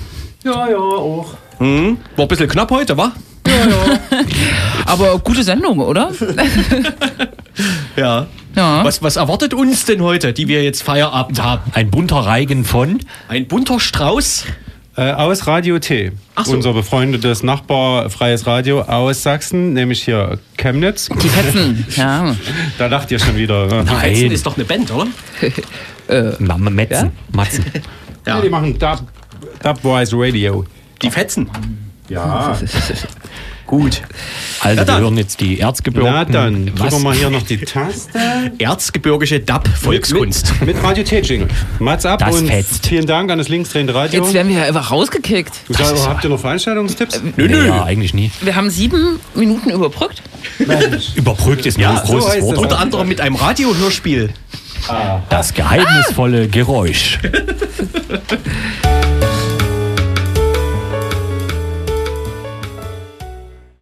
Ja, ja, auch. War ein bisschen knapp heute, wa? Aber gute Sendung, oder? Ja. Ja. Was, was erwartet uns denn heute, die wir jetzt Feierabend haben? Ein bunter Reigen von. Ein bunter Strauß? Äh, aus Radio T. Ach so. Unser befreundetes Nachbar Freies Radio aus Sachsen, nämlich hier Chemnitz. Die Fetzen. Ja. Da lacht ihr schon wieder. Ne? Fetzen Nein, ist doch eine Band, oder? Ma- Ma- Metzen. Matzen. Ja, die machen Dub, Dubwise Radio. Die Fetzen. Ja. Gut. Also, wir hören jetzt die Erzgebirge. Na dann, drücken wir mal hier noch die Taste. Erzgebirgische Dub-Volkskunst. Mit, mit Radio T-Jingle. Mats ab Das und fetzt. vielen Dank an das linksdrehende Radio. Jetzt werden wir ja einfach rausgekickt. Du sag, habt ihr noch Veranstaltungstipps? Nö, Nee, nö. ja, eigentlich nie. Wir haben sieben Minuten überbrückt. Überbrückt ist Ja, ein großes so heißt Wort. Unter anderem mit einem Radiohörspiel. Das geheimnisvolle Geräusch.